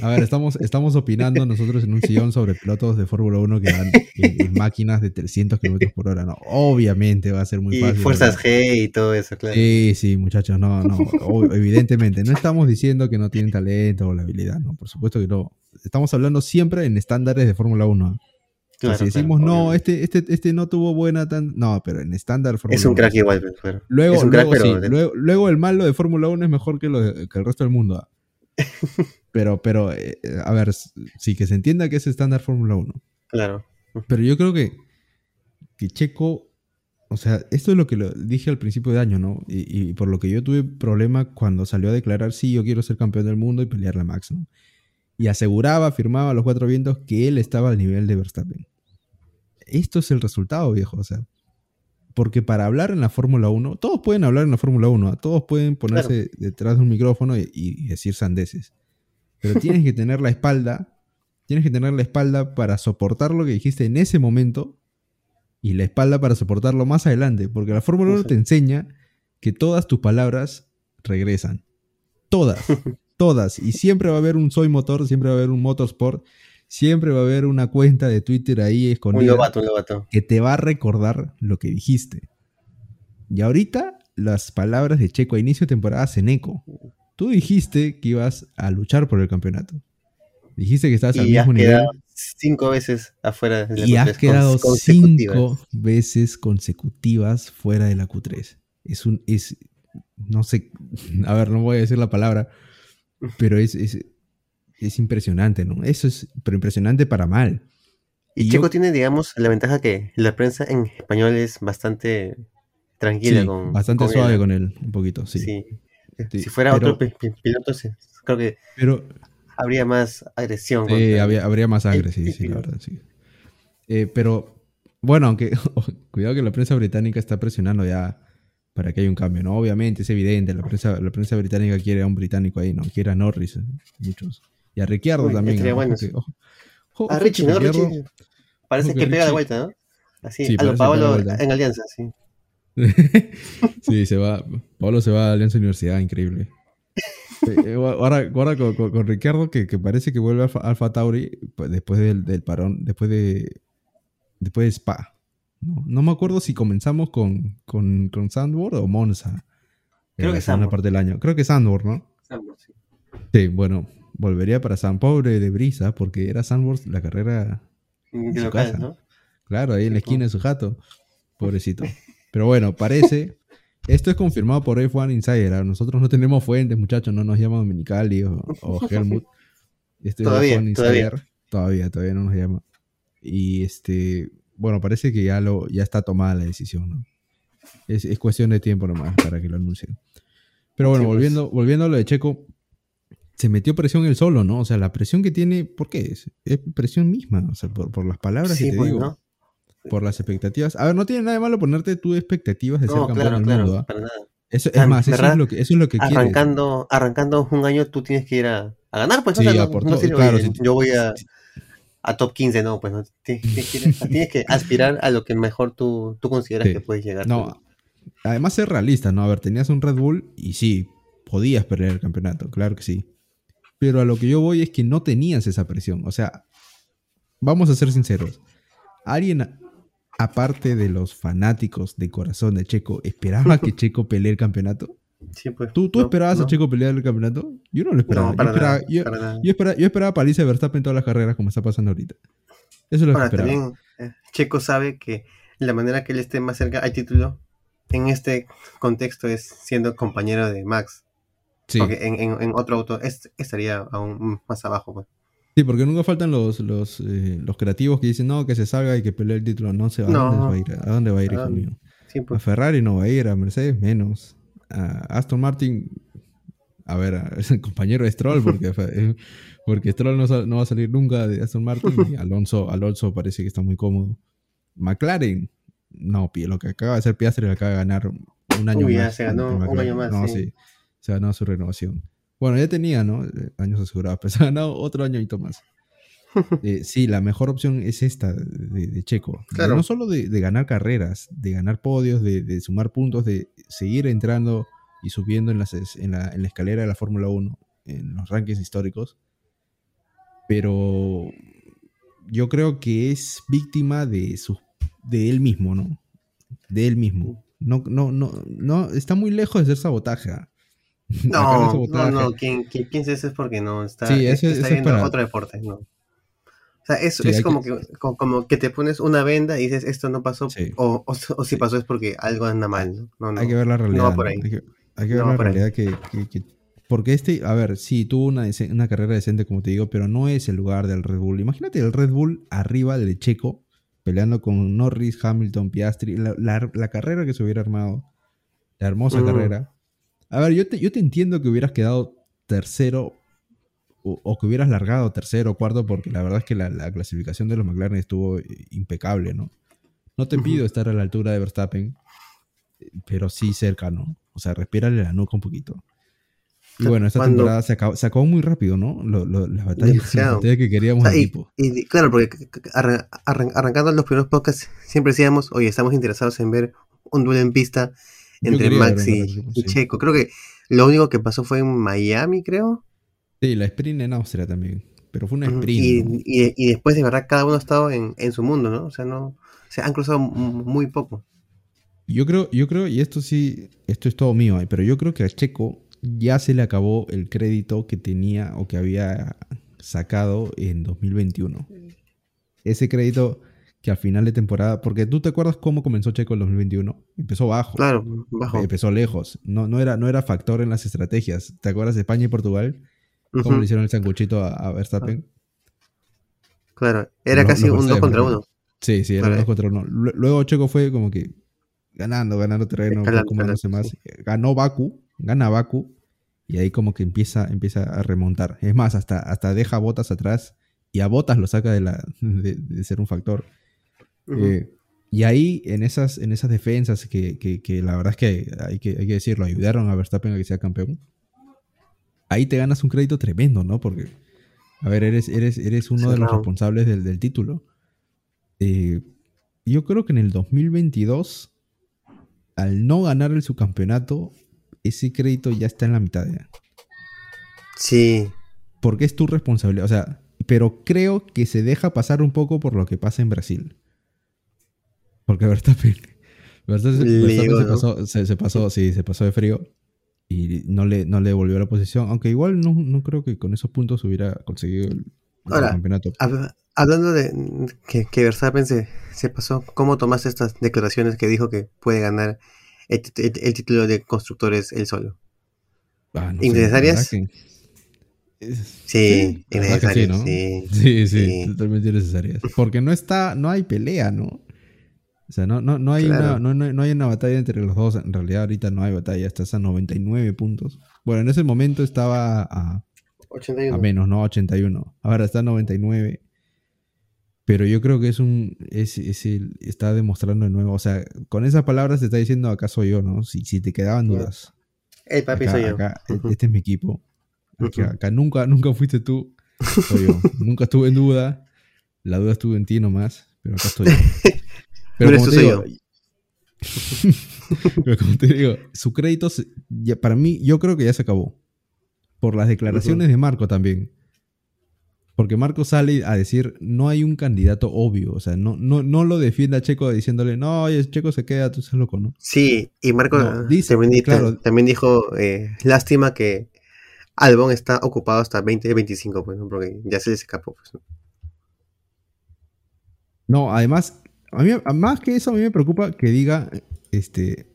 A ver, estamos, estamos opinando nosotros en un sillón sobre pilotos de Fórmula 1 que van en, en máquinas de 300 kilómetros por hora. No, obviamente va a ser muy y fácil. fuerzas. G y todo eso, claro. Sí, sí, muchachos, no, no. o- evidentemente, no estamos diciendo que no tienen talento o la habilidad, no, por supuesto que no. Estamos hablando siempre en estándares de Fórmula 1. ¿ah? Claro, si decimos, claro, no, este, este, este no tuvo buena tan. No, pero en estándar Fórmula Es un 1, crack igual, pues, claro. Luego, es un crack, luego, pero sí, luego, luego el malo de Fórmula 1 es mejor que, lo de- que el resto del mundo. ¿ah? Pero, pero, eh, a ver, sí, que se entienda que es estándar Fórmula 1. claro. Pero yo creo que, que Checo, o sea, esto es lo que lo dije al principio de año, ¿no? Y, y por lo que yo tuve problema cuando salió a declarar, sí, yo quiero ser campeón del mundo y pelear la Max, ¿no? Y aseguraba, afirmaba a los cuatro vientos que él estaba al nivel de Verstappen. Esto es el resultado, viejo, o sea. Porque para hablar en la Fórmula 1, todos pueden hablar en la Fórmula 1, ¿ah? todos pueden ponerse detrás de un micrófono y, y decir sandeces. Pero tienes que tener la espalda, tienes que tener la espalda para soportar lo que dijiste en ese momento y la espalda para soportarlo más adelante, porque la Fórmula 1 te enseña que todas tus palabras regresan. Todas, todas. Y siempre va a haber un Soy Motor, siempre va a haber un Motorsport, siempre va a haber una cuenta de Twitter ahí escondida Un lobato, un lobato. que te va a recordar lo que dijiste. Y ahorita las palabras de Checo a inicio de temporada hacen eco. Tú dijiste que ibas a luchar por el campeonato. Dijiste que estabas al Y has mismo nivel quedado cinco veces afuera de la y has Q3 quedado cons- consecutivas. cinco veces consecutivas fuera de la Q3. Es un, es, no sé, a ver, no voy a decir la palabra, pero es, es, es impresionante, ¿no? Eso es, pero impresionante para mal. Y, Y Checo yo- tiene, digamos, la ventaja que la prensa en español es bastante tranquila Sí, con bastante con suave él. con él, un poquito, sí. Sí. Sí, Si fuera pero- otro pi- pi- piloto, creo que Pero habría más agresión. Sí, habría, habría más sangre, el sí, sí, la verdad, sí. Eh, pero, bueno, aunque cuidado que la prensa británica está presionando ya para que haya un cambio, ¿no? Obviamente, es evidente, la prensa, la prensa británica quiere a un británico ahí, ¿no? Quiere a Norris, eh, muchos. Y a Ricciardo Uy, también. que Richie, ¿no? Ricciardo- Richie. Parece que que pega de Richie- vuelta, ¿no? Así, Sí, a lo de vuelta. en Alianza, sí. sí, se va. Pablo se va a Alianza Universidad, increíble. Eh, eh, ahora, ahora con, con, con Ricardo, que, que parece que vuelve a Alfa, Alfa Tauri pues, después del, del parón, después de después de Spa. No, no me acuerdo si comenzamos con, con, con Sandborn o Monza. Creo la que segunda Zandvoort. parte del año. Creo que Sandborn, ¿no? Sí. Sí, bueno, volvería para San Pobre de Brisa, porque era Sandborn la carrera su local, casa. ¿no? Claro, ahí en la esquina de su jato. Pobrecito. Pero bueno, parece. Esto es confirmado por F1 Insider. Nosotros no tenemos fuentes, muchachos. No nos llama Dominicali o, o Helmut. Este es Todavía, F1 todavía. Insider. Todavía, todavía no nos llama. Y este. Bueno, parece que ya, lo, ya está tomada la decisión, ¿no? Es, es cuestión de tiempo nomás para que lo anuncien. Pero bueno, pues. volviendo, volviendo a lo de Checo, se metió presión él solo, ¿no? O sea, la presión que tiene, ¿por qué? Es, es presión misma, o sea, por, por las palabras Sí, que te pues, digo por las expectativas. A ver, no tiene nada de malo ponerte tú expectativas de ser No, campeón claro, del claro, mundo. ¿ah? para nada. Eso, es más, eso es lo que, eso es lo que quieres. Arrancando, arrancando un año, tú tienes que ir a, a ganar, pues. Sí, o sea, no, no sirve, claro, sí. yo voy a, a top 15, no, pues no. Tienes, tienes que, ir tienes que aspirar a lo que mejor tú, tú consideras Sí. que puedes llegar. No, además ser realista, ¿no? A ver, tenías un Red Bull y sí, podías perder el campeonato, claro que sí. Pero a lo que yo voy es que no tenías esa presión. O sea, vamos a ser sinceros. ¿Alguien, aparte de los fanáticos de corazón de Checo, esperaba que Checo pelee el campeonato? Sí, pues, ¿Tú, tú no, esperabas no. a Checo pelear el campeonato? Yo no lo esperaba. No, para yo, esperaba nada, yo- para nada. yo esperaba, yo esperaba paliza de Verstappen en todas las carreras como está pasando ahorita. Eso es lo que esperaba. también eh, Checo sabe que la manera que él esté más cerca al título en este contexto es siendo compañero de Max. Sí. Porque en, en- en otro auto es- estaría aún más abajo. Pues. Sí, porque nunca faltan los, los, eh, los creativos que dicen, no, que se salga y que pelee el título. No se va. ¿A dónde va a ir? ¿A dónde va a ir, ¿A hijo mío? Sí, A pues. Ferrari no va a ir, a Mercedes menos. A Aston Martin, a ver, es el compañero de Stroll, porque, eh, porque Stroll no, sal- no va a salir nunca de Aston Martin. Y Alonso, Alonso parece que está muy cómodo. McLaren, no, lo que acaba de hacer Piastri acaba de ganar un año Uy, más. ya se ganó un año más, No, sí. sí. Se ha ganado su renovación. Bueno, ya tenía, ¿no? Eh, Años asegurados, pero se ha ganado otro añito más. Eh, sí, la mejor opción es esta de, de Checo. Claro. No solo de, de ganar carreras, de ganar podios, de, de sumar puntos, de seguir entrando y subiendo en, las, es- en, la, en la escalera de la Fórmula 1, en los rankings históricos. Pero yo creo que es víctima de, su, de él mismo, ¿no? De él mismo. No, no, no, no, está muy lejos de ser sabotaje. ¿ah? No, no, no. Quien, quien piense eso es porque no está, Sí, eso- está eso es viendo para- otro deporte. No. O sea, es, Sí, es como, que- que, como, que te pones una venda y dices esto no pasó. Sí. O, o, o si pasó es porque algo anda mal. No, no, no. Hay que ver la realidad. va por ¿no? ahí. Hay que, hay que No ver la realidad que, que- que- Porque este, a ver, sí, tuvo una, una carrera decente, como te digo, pero no es el lugar del Red Bull. Imagínate el Red Bull arriba del Checo, peleando con Norris, Hamilton, Piastri, la, la- la carrera que se hubiera armado, la hermosa Mm. carrera. A ver, yo te, yo te entiendo que hubieras quedado tercero o, o que hubieras largado tercero o cuarto, porque la verdad es que la, la clasificación de los McLaren estuvo eh, impecable, ¿no? No te pido estar a la altura de Verstappen, pero sí cerca, ¿no? O sea, respírale la nuca un poquito. Y bueno, esta Cuando- temporada se acabó, se acabó muy rápido, ¿no? Lo- lo- las batallas, las batallas que queríamos O sea, y, claro, porque arran- arran- arrancando los primeros podcasts, siempre decíamos, oye, estamos interesados en ver un duelo en pista entre Max y. Checo. Creo que lo único que pasó fue en Miami, creo. Sí, la sprint en Austria también. Pero fue una sprint. Y, ¿no? y- y después de verdad cada uno ha estado en, en su mundo, ¿no? O sea, no, se han cruzado muy poco. Yo creo, yo creo, y esto sí, esto es todo mío, pero yo creo que a Checo ya se le acabó el crédito que tenía o que había sacado en 2021. Ese crédito que al final de temporada, porque tú te acuerdas cómo comenzó Checo en 2021, empezó bajo, Claro, bajo. empezó lejos, no, no, era, no era factor en las estrategias. ¿Te acuerdas de España y Portugal? ¿Cómo le hicieron el sanguchito a, a Verstappen? Claro, era casi los un 2 Mercedes, contra por 1. Sí, sí, era Vale. dos contra uno. Lue- Luego Checo fue como que ganando, ganando terreno, acomodándose más. Ganó Baku, gana Baku, y ahí como que empieza, empieza a remontar. Es más, hasta, hasta deja Botas atrás y a Botas lo saca de, la, de, de ser un factor. Eh, y ahí, en esas, en esas defensas que, que- que la verdad es que hay, que hay que decirlo, ayudaron a Verstappen a que sea campeón. Ahí te ganas un crédito tremendo, ¿no? Porque, a ver, eres, eres, eres uno de los responsables del, del título. Eh, yo creo que en el 2022, al no ganar el subcampeonato, ese crédito ya está en la mitad. Sí, Porque es tu responsabilidad. O sea, pero creo que se deja pasar un poco por lo que pasa en Brasil. Porque Verstappen, Verstappen, Verstappen se, pasó, se, se pasó, sí, se pasó de frío. Y no le, no le devolvió la posición. Aunque igual no, no creo que con esos puntos hubiera conseguido el, el Ahora, campeonato. Hab- Hablando de que, que Verstappen se, se pasó, ¿cómo tomaste estas declaraciones que dijo que puede ganar el, tit- el- el título de constructores él solo? Ah, no ¿innecesarias? Sí, sí, innecesarias, ¿no? sí. Sí, sí, Sí. totalmente innecesarias. Porque no está, no hay pelea, ¿no? O sea, no, no, no, hay Claro. una, no, no- no hay una batalla entre los dos. En realidad, ahorita no hay batalla. Estás a 99 puntos. Bueno, en ese momento estaba a, 81. a menos, ¿no? 81. Ahora está a 99. Pero yo creo que es un. Es, es el- está demostrando de nuevo. O sea, con esas palabras te está diciendo acá soy yo, ¿no? Si, si te quedaban dudas. El papi acá, soy yo. acá, e- Ujú. este es mi equipo. Acá, acá nunca, nunca fuiste tú, soy yo. nunca estuve en duda. La duda estuvo en ti nomás, pero acá estoy yo. Pero como tú, te soy digo, pero como te digo, su crédito, se- ya, para mí, yo creo que ya se acabó. Por las declaraciones de Marco también. Porque Marco sale a decir, no hay un candidato obvio. O sea, no, no, no lo defiende a Checo diciéndole, no, oye, Checo se queda, tú estás loco, ¿no? Sí, y Marco No, dice- también, di- claro. también dijo, eh, lástima que Albon está ocupado hasta 2025, pues, ¿no? porque ya se les escapó. Pues, ¿no? No, además, a mí, más que eso, a mí me preocupa que diga, este,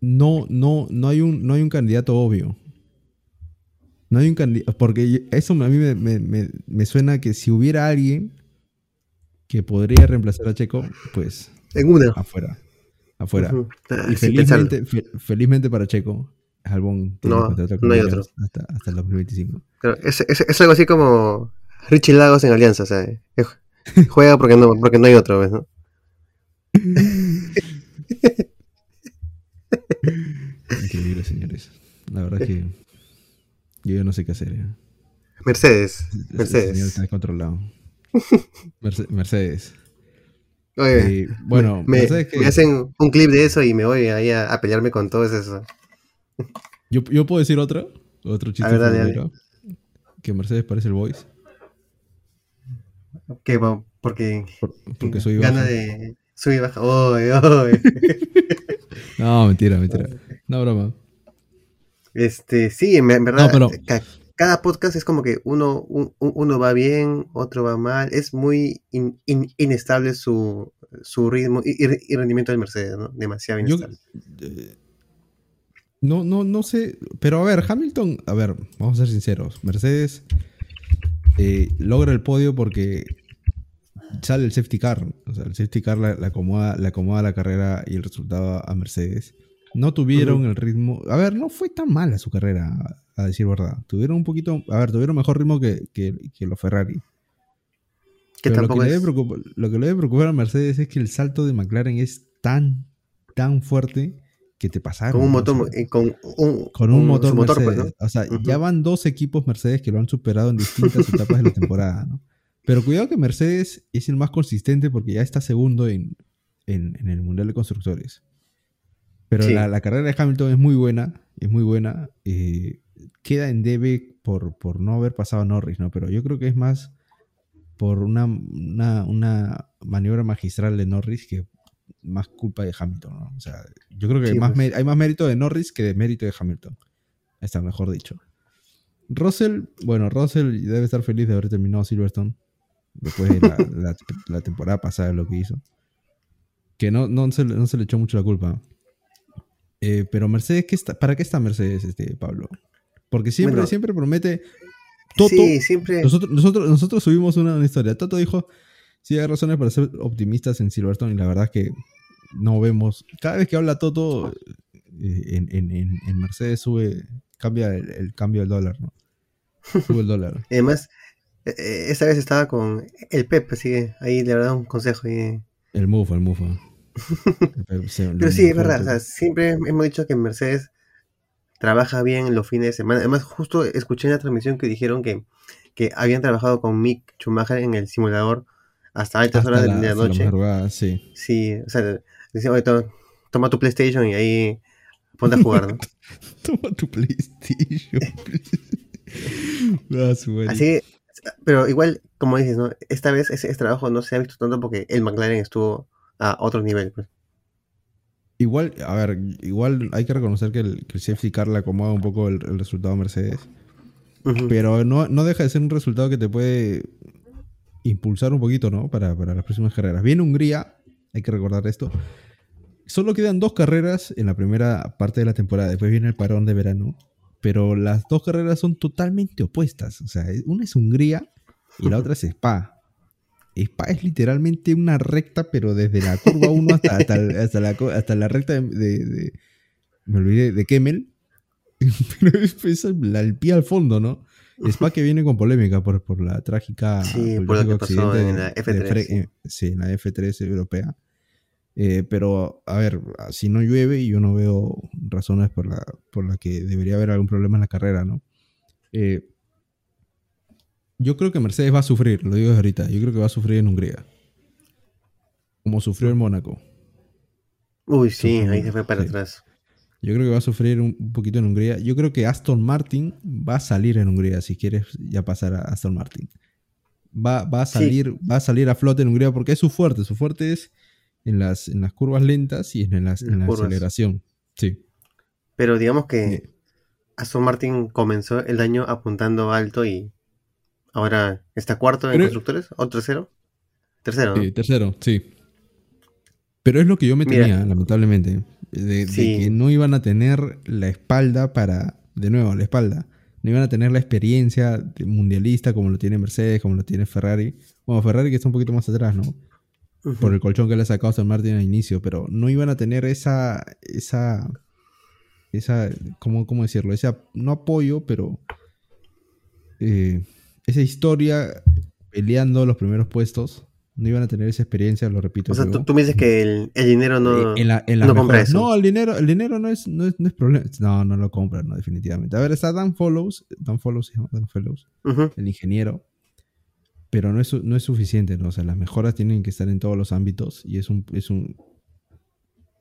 no, no, no hay un, no hay un candidato obvio. No hay un candidato, porque eso a mí me, me- me- me suena que si hubiera alguien que podría reemplazar a Checo, pues En una. afuera, afuera. Ah, Y pensarlo. felizmente, fe- felizmente para Checo, tiene No, no hay otro. Hasta, hasta el 2025. Claro, es, es- es algo así como Richie Lagos en Alianza, o sea, eh, juega porque no, porque no hay otro, ¿ves, ¿no? Increíble, señores. La verdad es que yo ya no sé qué hacer. ¿eh? Mercedes, señor Mercedes. está descontrolado. Merce- Mercedes. Oye, bueno, me, Mercedes que- me hacen un clip de eso y me voy ahí a, a pelearme con todo eso. yo, yo puedo decir otra. Otro chiste. Ver, dale, futbolero, Que Mercedes parece el Voice. Que porque por- porque soy gana baja. de sub y baja. Oy, oy. No, mentira, mentira. No, broma. Este, sí, en, verdad, No, pero- ca- cada podcast es como que uno, un- un- uno va bien, otro va mal. Es muy in- in- inestable su, su ritmo y, rendimiento del Mercedes, ¿no? Demasiado Yo- inestable. eh, no, no, no sé. Pero a ver, Hamilton, a ver, vamos a ser sinceros. Mercedes eh, logra el podio porque sale el safety car. O sea, el safety car le, le acomoda, le acomoda la carrera y el resultado a Mercedes. No tuvieron el ritmo. A ver, no fue tan mala su carrera, a, decir verdad. Tuvieron un poquito. A ver, tuvieron mejor ritmo que, que, que los Ferrari. que Pero lo que, le es. debe preocupar, lo que le debe preocupar a Mercedes es que el salto de McLaren es tan, tan fuerte que te pasaron. Con un motor, O sea, eh, con un, con un su motor, motor, pues, Mercedes. ¿no? O sea, ya van dos equipos Mercedes que lo han superado en distintas etapas de la temporada, ¿no? Pero cuidado que Mercedes es el más consistente porque ya está segundo en, en- en el Mundial de Constructores. Pero Sí. la, la carrera de Hamilton es muy buena, es muy buena. eh, queda en debe por, por no haber pasado a Norris, ¿no? Pero yo creo que es más por una, una, una maniobra magistral de Norris que más culpa de Hamilton, ¿no? O sea, yo creo que Sí, hay, más pues. hay más mérito de Norris que de mérito de Hamilton. Está mejor dicho. Russell, bueno, Russell debe estar feliz de haber terminado Silverstone después de la, la- la temporada pasada lo que hizo. Que no, no, se, no se le echó mucho la culpa. Eh, pero Mercedes, ¿qué está, ¿para qué está Mercedes, este, Pablo? Porque siempre, Bueno. siempre promete. Toto, Sí, siempre. nosotros, nosotros, nosotros subimos una, una historia. Toto dijo: Sí, hay razones para ser optimistas en Silverstone, y la verdad es que no vemos. Cada vez que habla Toto, eh, en, en- en- en Mercedes sube, cambia el, el cambio del dólar, ¿no? Sube el dólar. Además, esta vez estaba con el Pep, así que ahí le habrá un consejo. y- El move, el move. Pero sí, es verdad. o sea, siempre hemos dicho que Mercedes trabaja bien los fines de semana. Además, justo escuché en la transmisión que dijeron que, que habían trabajado con Mick Schumacher en el simulador hasta altas Hasta horas de la, noche. sí. Sí, o sea, decía, oye, to- toma tu PlayStation y ahí ponte a jugar, ¿no? Toma tu PlayStation. Ah. Así que, pero igual, como dices, ¿no? Esta vez ese, ese trabajo no se ha visto tanto porque el McLaren estuvo a otro nivel, pues. Igual, a ver, igual hay que reconocer que el, que el safety car le acomoda un poco el, el resultado a Mercedes. Pero no, no deja de ser un resultado que te puede impulsar un poquito, ¿no? Para, para las próximas carreras. Viene Hungría, hay que recordar esto. Solo quedan dos carreras en la primera parte de la temporada. Después viene el parón de verano. Pero las dos carreras son totalmente opuestas. O sea, una es Hungría y la otra es Spa. Spa es literalmente una recta, pero desde la curva 1 hasta, hasta, el- hasta la, hasta la recta de, de- de- Me olvidé, de Kemmel. Pero es, al pie al fondo, ¿no? Spa que viene con polémica por, por la trágica. Sí, el por lo que pasó en la de F3, Fre- sí. eh, sí, en la F3 europea. Eh, pero, a ver, si no llueve, yo no veo razones por la, por la que debería haber algún problema en la carrera, ¿no? Eh, yo creo que Mercedes va a sufrir, lo digo desde ahorita. Yo creo que va a sufrir en Hungría. Como sufrió en Mónaco. Uy, sí, ahí se fue para sí. atrás. Yo creo que va a sufrir un, un poquito en Hungría. Yo creo que Aston Martin va a salir en Hungría, si quieres ya pasar a Aston Martin. Va, va a Sí. salir, va a salir a flote en Hungría porque es su fuerte. Su fuerte es en las, en las curvas lentas y en, las, en la curvas. aceleración. Sí. Pero digamos que Eh, Aston Martin comenzó el año apuntando alto y ahora está cuarto en Pero- constructores o tercero. Tercero, ¿no? Sí, tercero, sí. Pero es lo que yo me Mira. temía, lamentablemente. De, de Sí. que no iban a tener la espalda para. De nuevo, la espalda. No iban a tener la experiencia mundialista como lo tiene Mercedes, como lo tiene Ferrari. Bueno, Ferrari que está un poquito más atrás, ¿no? Por el colchón que le ha sacado Aston Martin al inicio. Pero no iban a tener esa. Esa. Esa. ¿Cómo, cómo decirlo? Ese no apoyo, pero. eh, esa historia peleando los primeros puestos. No iban a tener esa experiencia, lo repito. O sea, tú, me dices que el, el dinero no, Eh, en la- en las no compra eso. No, el dinero, el dinero no es, no es, no es problema. No, no lo compra, no, definitivamente. A ver, está Dan Follows, Dan Follows, se llama Dan Follows, el ingeniero, pero no es, no es suficiente, ¿no? O sea, las mejoras tienen que estar en todos los ámbitos y es un, es un,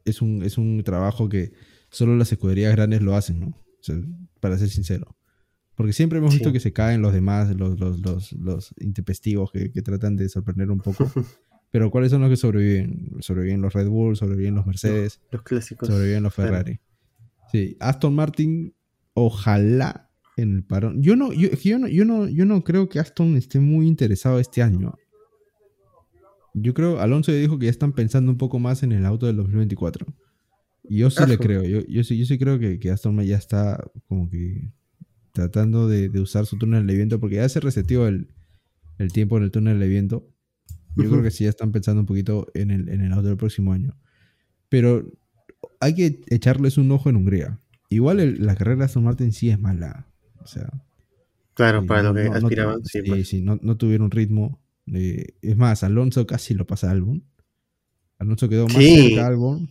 es un, es un trabajo que solo las escuderías grandes lo hacen, ¿no? O sea, para ser sincero. Porque siempre hemos visto Sí. que se caen los demás, los, los, los, los intempestivos que, que tratan de sorprender un poco. Pero ¿cuáles son los que sobreviven? Sobreviven los Red Bull, sobreviven los Mercedes, Los clásicos. sobreviven los claro. Ferrari. Sí, Aston Martin, ojalá en el parón. Yo no, yo, no, yo no, yo no creo que Aston esté muy interesado este año. Yo creo, Alonso ya dijo que ya están pensando un poco más en el auto del 2024. Y yo sí le creo, yo, yo sí, yo sí creo que, que Aston ya está como que tratando de, de usar su túnel de viento, porque ya se reseteó el, el tiempo en el túnel de viento. Yo creo que sí ya están pensando un poquito en el, en el auto del próximo año. Pero hay que echarles un ojo en Hungría. Igual el- la carrera de Aston Martin sí es mala. O sea, Claro, para no- lo que no- no aspiraban. tu- sí, sí, pues. sí, no, no tuvieron ritmo. Es más, Alonso casi lo pasa a Albon. Alonso quedó más Sí. cerca a Albon.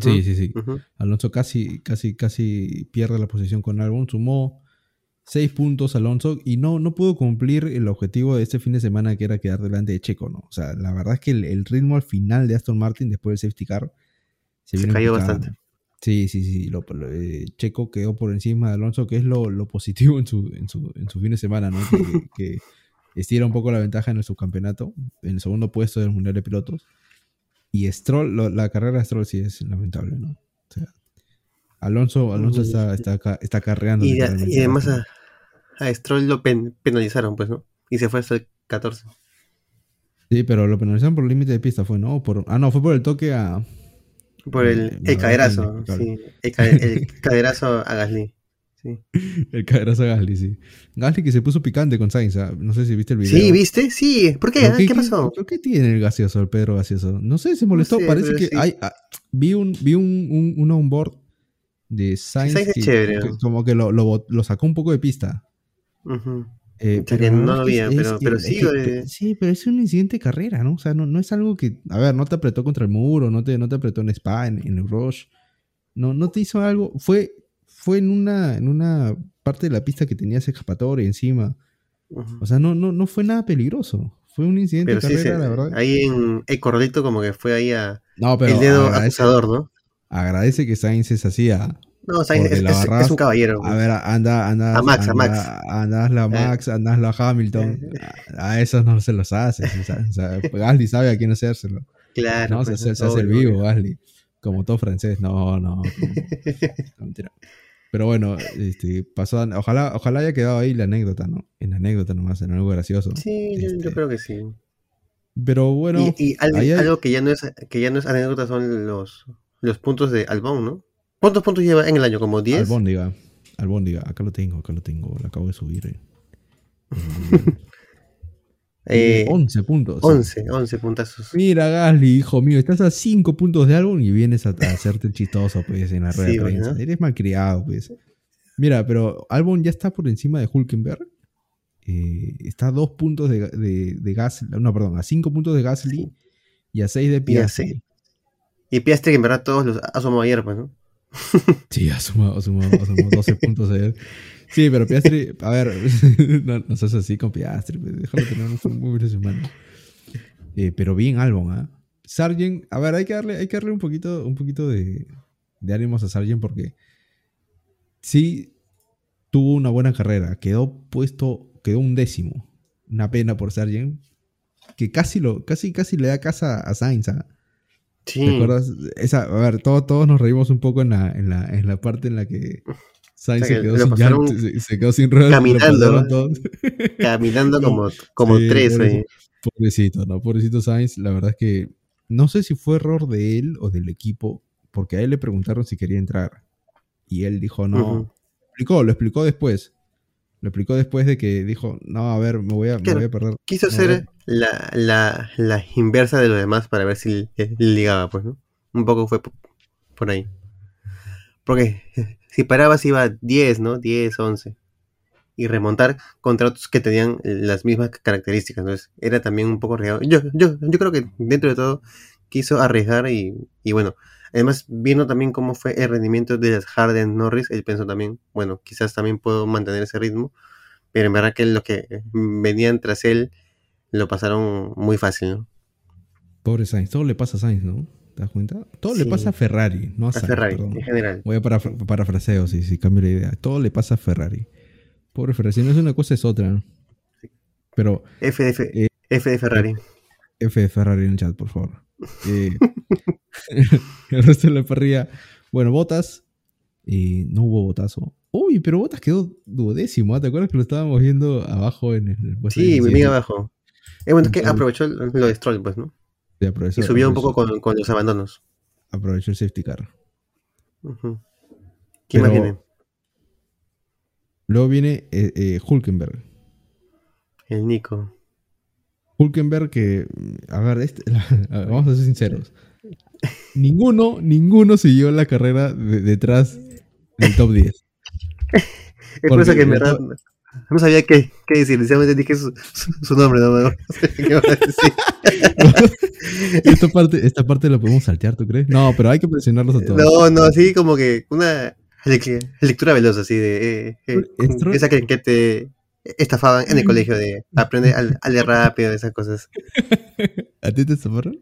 Sí, sí, sí. Alonso casi, casi, casi pierde la posición con Albon. Sumó seis puntos Alonso y no, no pudo cumplir el objetivo de este fin de semana que era quedar delante de Checo, ¿no? O sea, la verdad es que el, el ritmo al final de Aston Martin después del safety car Se en cayó bastante. Sí, sí, sí. lo- lo- eh, Checo quedó por encima de Alonso, que es lo, lo positivo en su, en, su, en su fin de semana, ¿no? Que, estira un poco la ventaja en el subcampeonato, en el segundo puesto del Mundial de Pilotos. Y Stroll, lo- la carrera de Stroll sí es lamentable, ¿no? O sea, Alonso, Alonso Sí, está, está, ca- está carreando. Y, a- y además a, a Stroll lo pen- penalizaron, pues, ¿no? Y se fue hasta el 14. Sí, pero lo penalizaron por límite de pista, fue, ¿no? Por, ah, no, fue por el toque a. Por Eh, el, el caderazo, sí. El, ca- el caderazo a Gasly. Sí. El caderazo a Gasly, sí. Gasly que se puso picante con Sainz, ¿ah? no sé si viste el video. Sí, ¿viste? Sí. ¿Por qué? ¿Qué, pasó? ¿Pero qué tiene el gaseoso, el Pedro gaseoso? No sé, se molestó. sé, Parece que sí. hay. ah, vi un, vi un, un, un onboard de Sainz, Sainz es chévere, como que lo, lo, sacó un poco de pista. Ujú. Eh, O sea, pero que no es es- pero- es- pero es sí, que- eh. sí, pero es un incidente de carrera, ¿no? O sea, no, no es algo que. A ver, no te apretó contra el muro, no te, no te apretó en Spa, en, en el Rush. No, no te hizo algo. Fue, fue en una, en una parte de la pista que tenías escapatoria encima. O sea, no, no, no fue nada peligroso. Fue un incidente Pero de sí, carrera, se- la verdad. ahí en el corralito como que fue ahí a No, pero el dedo agradece, acusador, ¿no? agradece que Sainz es así. a- No, o sea, es, la un caballero. A ver, anda, anda. A Max, a anda, Max. Andasla a Max, andasla a Hamilton. A, a esos no se los hace. o sea, Gasly sabe a quién hacérselo. claro. No, se, pues, hace- se hace el vivo. Gasly. Como todo francés. No, no. mentira. Pero bueno, este, pasó. Ojalá, ojalá haya quedado ahí la anécdota, ¿no? En la anécdota nomás, en algo gracioso. Sí, yo, yo Este, creo que sí. Pero bueno. y y algo, hay- algo que ya no es que ya no es anécdota son los, los puntos de Albon, ¿no? ¿Cuántos puntos lleva en el año? ¿Como 10? Albóndiga. Albóndiga. Acá lo tengo, acá lo tengo. Lo acabo de subir. eh. Eh, 11 puntos. 11, 11 puntazos. Mira, Gasly, hijo mío, estás a 5 puntos de álbum y vienes a, a hacerte el chistoso, pues, en la rueda Sí, de prensa. ¿no? Eres malcriado, pues. Mira, pero Albon ya está por encima de Hulkenberg. Eh, está a 2 puntos de, de, de Gasly. No, perdón, a 5 puntos de Gasly y a 6 de Y a Piastri. seis. Y Piastri que en verdad todos los asomó ayer, pues, ¿no? Sí, ha sumado, sumado, sumado 12 puntos ayer. Sí, pero Piastri, a ver, no, no seas así con Piastri, pues, déjalo tener un muy semana. Eh, pero bien Albon, ¿ah? Sargent, a ver, hay que darle, hay que darle un poquito, un poquito de, de ánimos a Sargent porque sí tuvo una buena carrera, quedó puesto, quedó un décimo. Una pena por Sargent, que casi lo, casi, casi le da casa a Sainz, ¿ah? Sí. ¿Te acuerdas? Esa, a ver, todos, todos nos reímos un poco en la, en la, en la parte en la que Sainz O sea, se que quedó sin pasaron se, se quedó sin ruedas. caminando. Caminando como, como Sí, tres, pobrecito, eh. pobrecito, ¿no? Pobrecito Sainz, la verdad es que no sé si fue error de él o del equipo, porque a él le preguntaron si quería entrar. Y él dijo, no. Explicó, lo explicó después. Lo explicó después de que dijo, no, a ver, me voy a, me Claro, voy a perder. Quiso hacer la, la, la inversa de lo demás para ver si ligaba, pues, ¿no? Un poco fue po- por ahí. Porque si parabas iba 10, ¿no? 10, 11. Y remontar contra otros que tenían las mismas características. Entonces era también un poco arriesgado. Yo, yo, yo creo que dentro de todo quiso arriesgar y, y bueno. Además, viendo también cómo fue el rendimiento de las Harden Norris, él pensó también, bueno, quizás también puedo mantener ese ritmo. Pero en verdad que los que venían tras él lo pasaron muy fácil, ¿no? Pobre Sainz, todo le pasa a Sainz, ¿no? ¿Te das cuenta? Todo le Sí. pasa a Ferrari, no a, A Sainz. Ferrari, perdón. en general. Voy a parafra- parafraseo, si, si cambio la idea. Todo le pasa a Ferrari. Pobre Ferrari, si no es una cosa es otra. Pero F de, Fe- Eh, F de Ferrari. F de Ferrari en el chat, por favor. Eh, el resto de la parrilla. Bueno, Botas. Y no hubo botazo. Uy, pero Botas quedó duodécimo. ¿ah? ¿Te acuerdas que lo estábamos viendo abajo en el puesto Sí, 17? bien abajo. Es bueno, que aprovechó lo de Stroll, pues, ¿no? Sí, aprovechó- Y subió un poco con, con los abandonos. Aprovechó el safety car. ¿Quién más viene? Luego viene eh, eh, Hulkenberg. El Nico. Hulkenberg que, a ver, este- a ver, vamos a ser sinceros. Ninguno, ninguno siguió la carrera de- detrás del top 10. Es por eso que en verdad. no sabía qué, qué decir. Sinceramente dije su, su, su nombre, no, no sé qué iba a decir. esta, parte, esta parte la podemos saltear, ¿tú crees? No, pero hay que presionarlos a todos. No, no, así como que una lec- lectura veloz, así de. eh, eh, esa que, que te estafaban en el colegio, de aprender a, a leer rápido, esas cosas. ¿A ti te estafaron?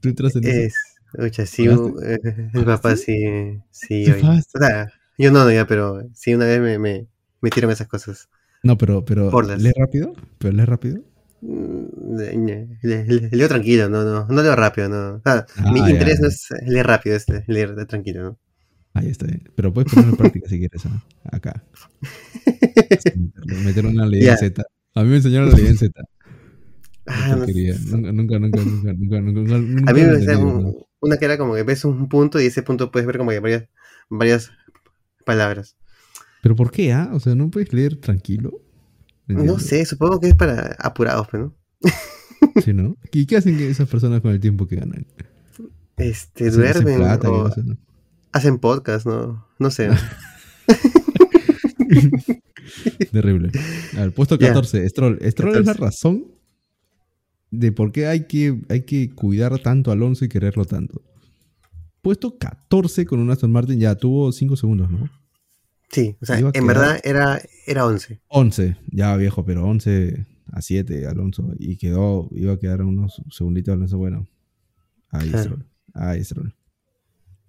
¿Tú entras en eso? Es. Oye, sí, ¿Pagaste? eh, el papá sí. Sí, ¿Te oye. pagaste? O sea, yo no, no, ya, pero sí, una vez me, me metieron esas cosas. No, pero, pero Porlas. ¿lees rápido? ¿Pero lees rápido? Mm, Le, le- le- leo tranquilo, no, no, no leo rápido, no. O sea, Ah, mi interés ya. no es leer rápido, es leer de tranquilo, ¿no? Ahí está bien. Pero puedes ponerlo en práctica si quieres, ¿ah? Acá. Meterlo- Meter una ley en Z. A mí me enseñaron la ley en Z. Ah, no. Nunca, nunca, nunca, nunca, nunca, nunca, A mí me ¿no? un- una que era como que ves un punto y ese punto puedes ver como que varias, varias palabras. ¿Pero por qué, ah? O sea, ¿no puedes leer tranquilo? No sé, supongo que es para apurados, pues, ¿no? Sí, ¿no? ¿Y qué hacen esas personas con el tiempo que ganan? Este, ¿Se hacen duermen plata? o ¿Qué hacen? Hacen podcast, ¿no? No sé. Terrible. A ver, puesto Ya. 14. Stroll. Stroll es la 14. razón de por qué hay que, hay que cuidar tanto a Alonso y quererlo tanto. Puesto 14 con un Aston Martin, ya tuvo 5 segundos, ¿no? Sí, o sea, en quedar- verdad era, era 11. 11, ya viejo, pero 11 a 7 Alonso. Y quedó, iba a quedar unos segunditos Alonso. Bueno, ahí Claro. Stroll. Ahí Stroll.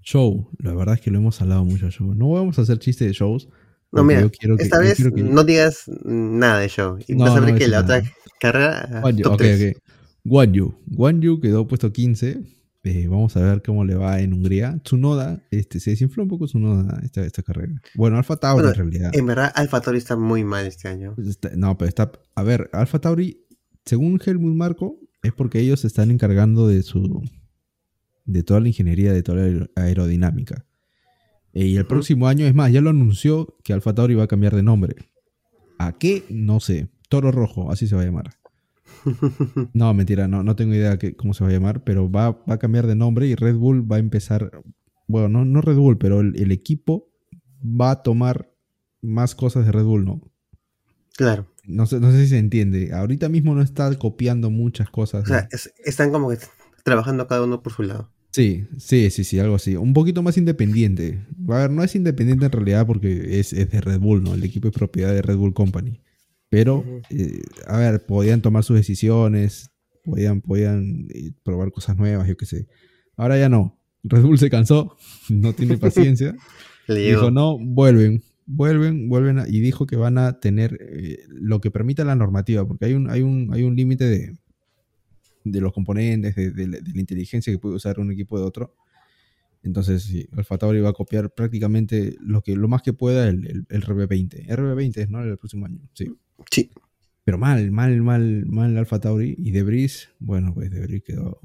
Show, la verdad es que lo hemos hablado mucho show. No vamos a hacer chiste de shows. No, mira, yo quiero que- esta vez que- no digas nada de show. Y No, vas a ver no que la nada. otra carrera. Guan Yu, top ok, tres. ok. Guan Yu. Guan Yu quedó puesto 15. Eh, vamos a ver cómo le va en Hungría. Tsunoda, este, se desinfló un poco Tsunoda esta, esta carrera. Bueno, Alfa Tauri Bueno, en realidad. En verdad, Alfa Tauri está muy mal este año. Está- no, pero está. A ver, Alfa Tauri, según Helmut Marco, es porque ellos se están encargando de su. De toda la ingeniería, de toda la aer- aerodinámica. Eh, y el próximo año, es más, ya lo anunció que Alfa Tauri va a cambiar de nombre. ¿A qué? No sé. Toro Rojo, así se va a llamar. No, mentira, no, no tengo idea que, cómo se va a llamar, pero va, va a cambiar de nombre y Red Bull va a empezar, bueno, no, no Red Bull, pero el, el equipo va a tomar más cosas de Red Bull, ¿no? Claro. No sé, no sé si se entiende. Ahorita mismo no está copiando muchas cosas. O sea, están como que trabajando cada uno por su lado. Sí, sí, sí, sí, algo así. Un poquito más independiente. A ver, no es independiente en realidad porque es, es de Red Bull, ¿no? El equipo es propiedad de Red Bull Company. Pero, eh, a ver, podían tomar sus decisiones, podían, podían eh, probar cosas nuevas, yo qué sé. Ahora ya no. Red Bull se cansó, no tiene paciencia. Dijo, no, vuelven, vuelven, vuelven. a- y dijo que van a tener eh, lo que permita la normativa, porque hay un, hay un, hay un límite de, de los componentes, de, de de la inteligencia que puede usar un equipo de otro. Entonces, sí, Alfa Tauri va a copiar prácticamente lo que lo más que pueda el, el, el RB20. RB20 es, ¿no? El próximo año, sí. Sí. Pero mal, mal, mal, mal Alfa Tauri. Y Debris, bueno, pues Debris quedó.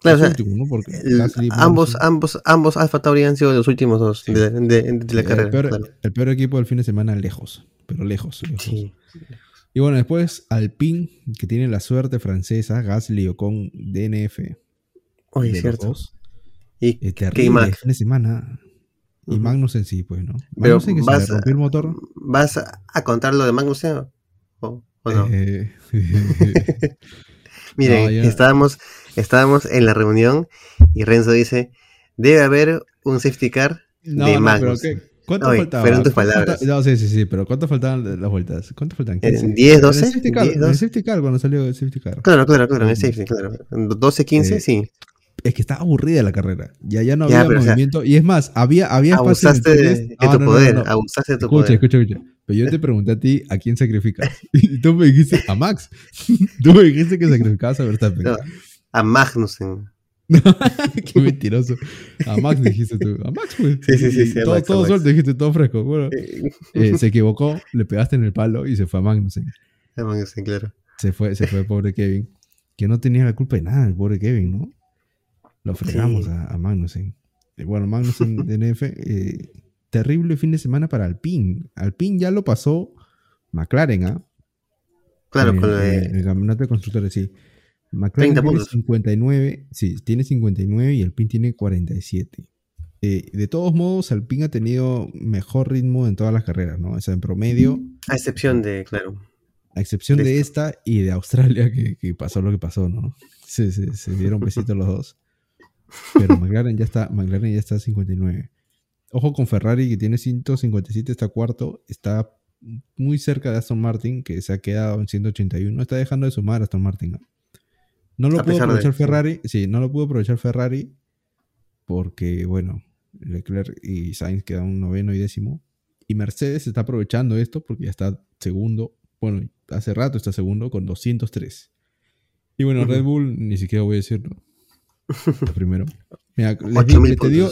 Claro, o sea, último, ¿no? Porque el- ambos, Magnussen- ambos, ambos Alfa Tauri han sido los últimos dos Sí. de, de- la carrera. el, peor, claro. el peor equipo del fin de semana lejos, pero lejos. lejos. Sí. Y bueno, después Alpine, que tiene la suerte francesa, Gasly o con DNF. Oye, de los cierto. dos. Y Eh, K-Mac. terrible fin de semana. Y Ujú. Magnussen sí, pues, ¿no? Pero se vas le rompió el motor. ¿Vas a, contar lo de Magnussen o, o- o no? Eh, Miren, no, ya- estábamos, estábamos en la reunión y Renzo dice, debe haber un safety car no, de no, pero. ¿Cuánto Oye, faltaba? fueron tus ¿Cuánto palabras. No, sí, sí, sí, pero ¿cuánto faltaban las vueltas? ¿Cuánto faltan? 15. 10, En 12, el safety car, 10, en el 12. safety car, cuando salió el safety car. Claro, claro, claro, en el safety, claro. 12, 15, Eh, sí. Es que estaba aburrida la carrera. Ya, ya no Ya, había pero, o sea, movimiento. y es más, había, había espacio en Abusaste de, Q10. de No, tu no, no, poder, no, abusaste de tu Escucha, poder. escucha, escucha. Pero yo te pregunté a ti a quién sacrificas. Y tú me dijiste a Max. Tú me dijiste que sacrificabas a Verstappen. A Magnussen. Qué mentiroso. A Max dijiste tú. A Max, pues. Sí, sí, sí, sí, todo Max, suelto, dijiste todo fresco. Bueno, Eh, eh, se equivocó, le pegaste en el palo y se fue a Magnussen. a Magnussen, claro. Se fue, se fue pobre Kevin. Que no tenía la culpa de nada, el pobre Kevin, ¿no? Lo fregamos Sí. a, a Magnussen. Eh, Bueno, Magnussen DNF. eh, terrible fin de semana para Alpine. Alpine ya lo pasó McLaren, ¿ah? Claro, con lo en de... el campeonato de constructores, sí. McLaren 30 tiene puntos. 59, sí, tiene 59 y el PIN tiene 47. eh, de todos modos, Alpine ha tenido mejor ritmo en todas las carreras, ¿no? O sea, en promedio, A excepción de, claro. a excepción De de esta y de Australia, que, que pasó lo que pasó, ¿no? Se, se, se dieron besitos los dos. Pero McLaren ya está, McLaren ya está a 59. Ojo con Ferrari, que tiene 157, está cuarto. Está muy cerca de Aston Martin, que se ha quedado en 181. Está dejando de sumar Aston Martin. ¿no? No lo pudo de- aprovechar. Ferrari. Sí, no lo pudo aprovechar Ferrari. Porque, bueno, Leclerc y Sainz quedan noveno y décimo. Y Mercedes está aprovechando esto porque ya está segundo. Bueno, hace rato está segundo con 203. Y bueno, Ujú. Red Bull, ni siquiera voy a decirlo. Está primero. Mira, te digo,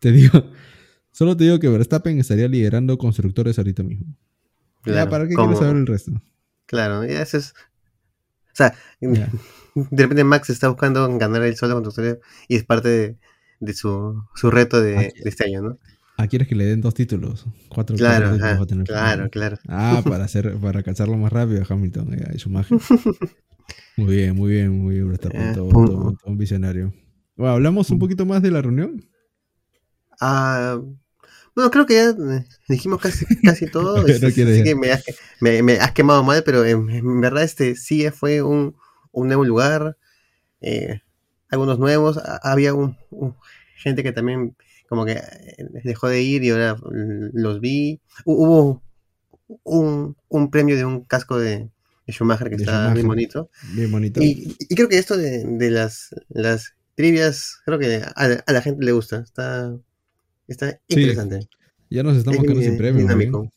te digo, solo te digo que Verstappen estaría liderando constructores ahorita mismo. Ya, Claro, ¿para qué quieres saber el resto? Claro, ya eso es. O sea, de repente Max está buscando ganar el solo constructor y es parte de, de su, su reto de, de este año, ¿no? Ah, quieres que le den dos títulos. Cuatro, Claro, cuatro títulos a tener claro, claro. Ah, para hacer, para cazarlo más rápido a Hamilton eh, y Schumacher. Muy bien, muy bien, muy bien, Verstappen, Eh, todo, todo- todo un visionario. Bueno, hablamos un poquito más de la reunión. Ah, bueno, creo que ya eh, dijimos casi, casi todo. No así ya. que me has, me, me has quemado mal, pero en, en verdad este sí fue un, un nuevo lugar. eh, algunos nuevos. ha- Había un, un- gente que también como que eh, dejó de ir y ahora los vi. Hu- Hubo un, un premio de un casco de, de Schumacher que De está Schumacher. bien bonito. Bien bonito. Y, y creo que esto de, de las, las trivias, creo que a, a la gente le gusta. Está, está Sí, interesante. Ya nos estamos Es quedando sin. ¿no? dinámico.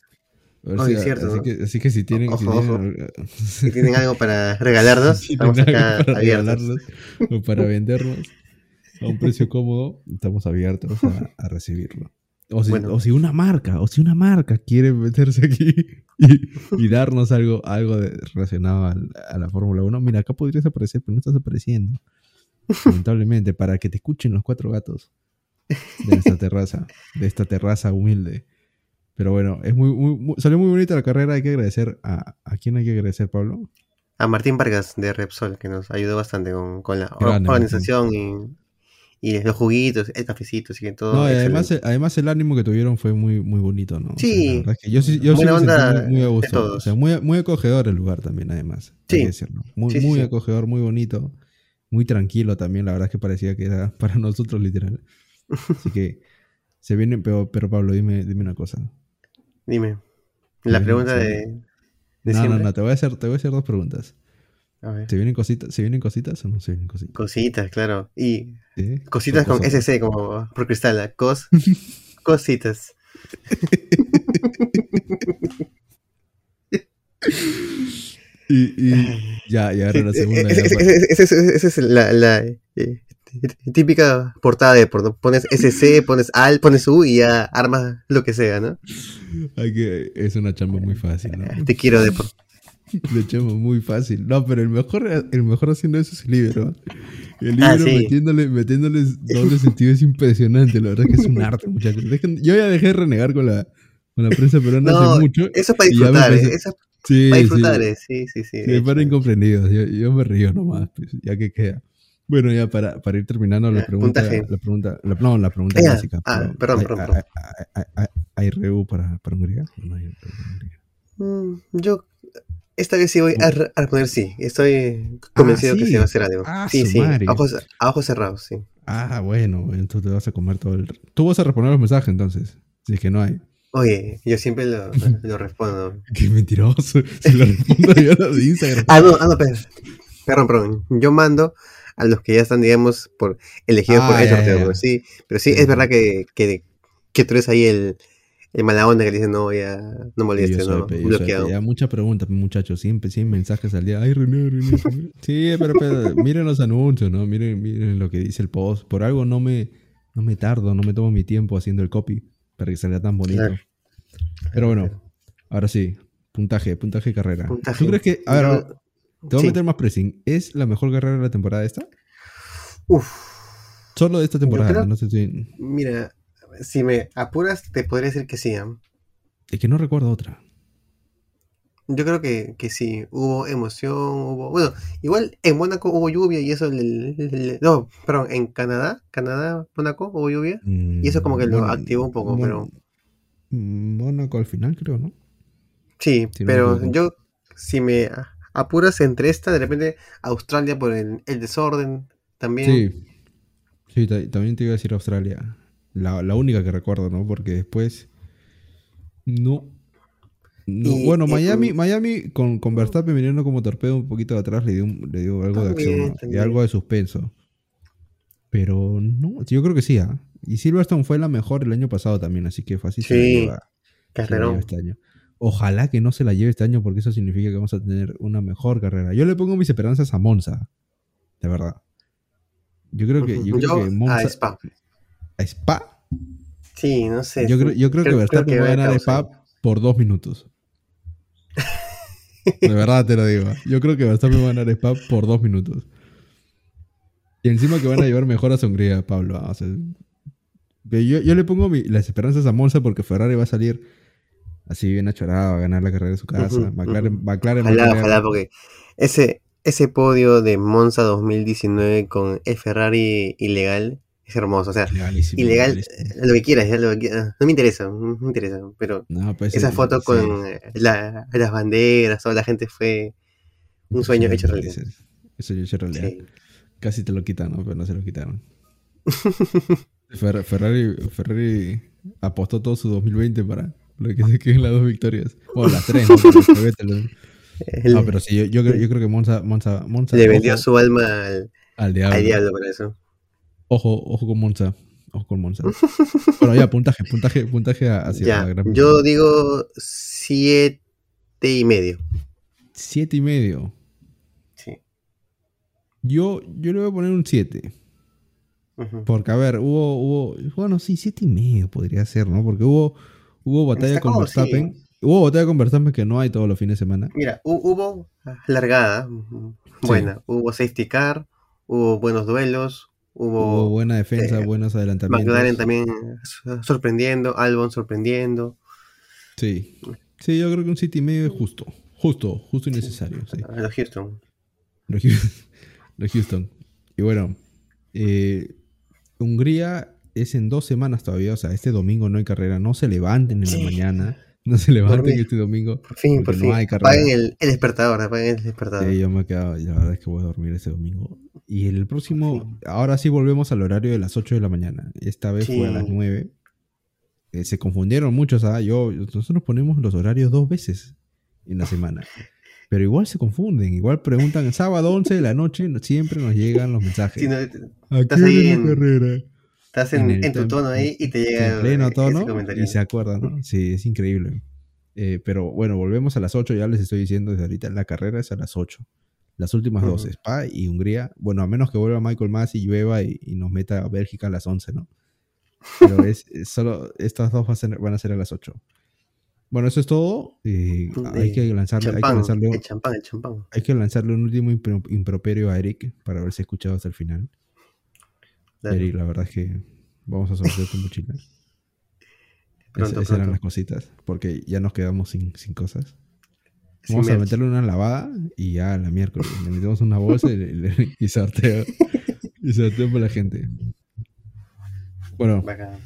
A ver Oye, si- es cierto, así, ¿no? que, así que si tienen, si Ojo, tienen, Si tienen algo para regalarnos, si estamos acá abiertos. o para vendernos a un precio cómodo, estamos abiertos a, a recibirlo. O si, Bueno. o si una marca, o si una marca quiere meterse aquí y, y darnos algo, algo de- relacionado al- a la Fórmula 1, mira, acá podrías aparecer, pero no estás apareciendo. Lamentablemente, para que te escuchen los cuatro gatos de esta terraza, de esta terraza humilde. Pero bueno, es muy, muy- muy- salió muy bonita la carrera. Hay que agradecer a, a quién hay que agradecer, Pablo. A Martín Vargas de Repsol, que nos ayudó bastante con, con la Grande, organización y, y los juguitos, el cafecito, que todo. No, y excelente. además, además el ánimo que tuvieron fue muy, muy bonito, ¿no? O sea, Sí. la verdad es que yo sí, yo sí me sentí muy, a gusto. O sea, muy, muy acogedor el lugar también, además. hay Sí. que decirlo. Muy, Sí, sí, muy acogedor, muy bonito. Muy tranquilo también. La verdad es que parecía que era para nosotros, literal. Así que se viene, pero, pero Pablo, dime, dime una cosa. Dime. La pregunta de, de No, no, siempre. no, te voy a hacer, te voy a hacer dos preguntas. A ver. ¿Se vienen cositas, ¿se vienen cositas o no se vienen cositas? Cositas, claro. Y ¿Sí? cositas con Cosas- SC, como por cristal. Cos, cositas. Y, y ya, y ahora la segunda. Esa es, es la, la, eh, típica portada de por Pones SC, pones AL, pones U y ya armas lo que sea, ¿no? hay que, es una chamba muy fácil, ¿no? Te quiero de por. Lo echamos muy fácil. No, pero el mejor, el mejor haciendo eso es el libro. El libro Ah, sí. metiéndole, metiéndoles doble sentido es impresionante. La verdad es que es un arte, muchachos. Dejen- yo ya dejé de renegar con la, con la prensa peruana No, hace mucho. eso es para disfrutar, parece- ¿eh? Eso es Sí, para sí. disfrutar, ¿eh? Sí, sí, sí. de Sí, para incomprendidos. Yo, yo me río nomás, pues, ya que queda. Bueno, ya para, para ir terminando la pregunta, la pregunta, la, no, la pregunta Ah, básica. Ah, perdón, ¿hay- perdón, hay- perdón. hay- hay- ¿Hay RU para, para Hungría? ¿O no hay? Mm, Yo esta vez sí voy a, a responder sí. Estoy convencido que Oh. sí. se va a hacer algo. Ah, sí, sí. A ojos, a ojos cerrados, sí. Ah, bueno, te vas a comer todo el... Tú vas a responder los mensajes entonces, si es que no hay. Oye, yo siempre lo, lo respondo. Qué mentiroso. Si lo respondo yo a los de Instagram. Ah, no, ah, no, perdón. Perdón, perdón. Yo mando a los que ya están, digamos, por elegidos Ah, por el ya, sorteo. ya. pero Sí, pero sí, Sí, es verdad que, que, que tú eres ahí el, el mala onda que le dice, no, ya, no Yo molestes, soy, no, pe- yo soy, bloqueado. ya mucha pregunta, pe, muchachos. Siempre, 100 mensajes al día. Ay, René, René. René. Sí, pero, pero miren los anuncios, ¿no? Miren, miren lo que dice el post. Por algo no me, no me tardo, no me tomo mi tiempo haciendo el copy para que salga tan bonito. Claro. Pero bueno, ahora sí. Puntaje, puntaje de carrera. Puntaje. ¿Tú crees que... A ver, te voy sí. a meter más pressing. ¿Es la mejor carrera de la temporada esta? Uf, Solo de esta temporada, creo- no sé si... mira, si me apuras, te podría decir que sí. ¿ah? Es que no recuerdo otra. Yo creo que, que sí, hubo emoción, hubo... Bueno, igual en Mónaco hubo lluvia y eso... no, perdón, en Canadá, Canadá, Mónaco hubo lluvia. Y eso como que lo Mon- activó un poco, pero... mm, Mónaco al final, creo, ¿no? Sí, Si pero yo, si me apuras entre esta, de repente Australia por el, el desorden también. Sí. Sí, ta- también te iba a decir Australia. La, la única que recuerdo, ¿no? Porque después. No. No, Y, bueno, eh, Miami, mm. Miami con, con Verstappen viniendo como torpedo un poquito de atrás le dio, le dio algo de acción ¿no? y algo de suspenso. Pero no, yo creo que sí, ¿ah? Y Silverstone fue la mejor el año pasado también, así que fácil Sí, Carrerón. este año. Ojalá que no se la lleve este año porque eso significa que vamos a tener una mejor carrera. Yo le pongo mis esperanzas a Monza, de verdad. Yo creo que, yo creo que Monza, a Spa. ¿A Spa? Sí, no sé. Yo creo, yo creo, que Verstappen va a ganar. Spa por dos minutos. De verdad te lo digo. Yo creo que Verstappen va a ganar Spa por dos minutos. Y encima que van a llevar mejor a Hungría, Pablo. ah, o sea, ve, yo, yo le pongo mi- las esperanzas a Monza porque Ferrari va a salir así bien achorado, a ganar la carrera de su casa. McLaren, ujú. McLaren va a Ojalá, tener- ojalá, porque ese, ese podio de Monza 2019 con el Ferrari ilegal es hermoso. O sea, Ilegalísimo, ilegal, lo que quieras, ya lo que quieras. No me interesa, no me interesa. Pero No, pues, esa sí, foto sí. con la- las banderas, toda la gente fue un sueño hecho realidad. Eso hecho realidad. Casi te lo quitan, ¿no? Pero no se lo quitaron. Fer- Ferrari, Ferrari apostó todo su 2020 para lo que se queden las dos victorias. Bueno, las tres, ¿no? ¿no? Pero sí, yo, yo creo, yo creo que Monza, Monza, Monza le vendió ojo, su alma al, al diablo. al diablo para eso. Ojo, ojo con Monza. Ojo con Monza. bueno, ya, puntaje, puntaje, puntaje hacia Ya, la gran yo digo siete y medio. Siete y medio. Sí. Yo, yo le voy a poner un 7. Ujú. Porque, a ver, hubo, hubo. Bueno, sí, siete y medio podría ser, ¿no? Porque hubo, hubo batalla con sí. Verstappen. Hubo batalla con Verstappen que no hay todos los fines de semana. Mira, hu- hubo largada, ujú, buena. Hubo safety car, hubo buenos duelos, Hubo hubo buena defensa, eh, buenos adelantamientos. McLaren también so- sorprendiendo, Albon sorprendiendo, Sí. Sí, yo creo que un siete y medio es justo. Justo, justo y necesario. Sí. a los Houston. Los Houston. los Houston. Y bueno, eh, Hungría es en dos semanas todavía. O sea, este domingo no hay carrera. No se levanten en Sí. la mañana. No se levanten este domingo. Por fin, por Porque no fin. hay carrera. apaguen el, el despertador, apaguen el despertador. Sí, yo me he quedado, la verdad es que voy a dormir este domingo. Y el próximo, ahora sí volvemos al horario de las 8 de la mañana. Esta vez fue a las Sí. 9. Eh, se confundieron muchos, ¿ah? Yo, nosotros ponemos los horarios dos veces en la semana. Pero igual se confunden, igual preguntan, sábado 11 de la noche, no- siempre nos llegan los mensajes. Si no, ¿A estás ahí en- carrera? Estás en, el en tu tono ahí y te llega en pleno tono y se acuerdan, ¿no? Sí, es increíble. Eh, pero bueno, volvemos a las 8, ya les estoy diciendo desde ahorita, la carrera es a las 8. Las últimas dos. Spa y Hungría. Bueno, a menos que vuelva Michael Mas y llueva y, y nos meta a Bélgica a las 11, ¿no? Pero es, es solo, estas dos van a, ser, van a ser a las 8. Bueno, eso es todo. Eh, hay que lanzarle, hay que lanzarle, el champán, el champán. hay que lanzarle un último impro- improperio a Eric para haberse escuchado hasta el final. Eric, la verdad es que vamos a sortear tu mochila. Pronto, Esas eran las cositas, porque ya nos quedamos sin, sin cosas. Sin Vamos a meterle una lavada y ya la miércoles le metemos una bolsa y, le- y sorteo. y sorteo para la gente. Bueno, Bacán.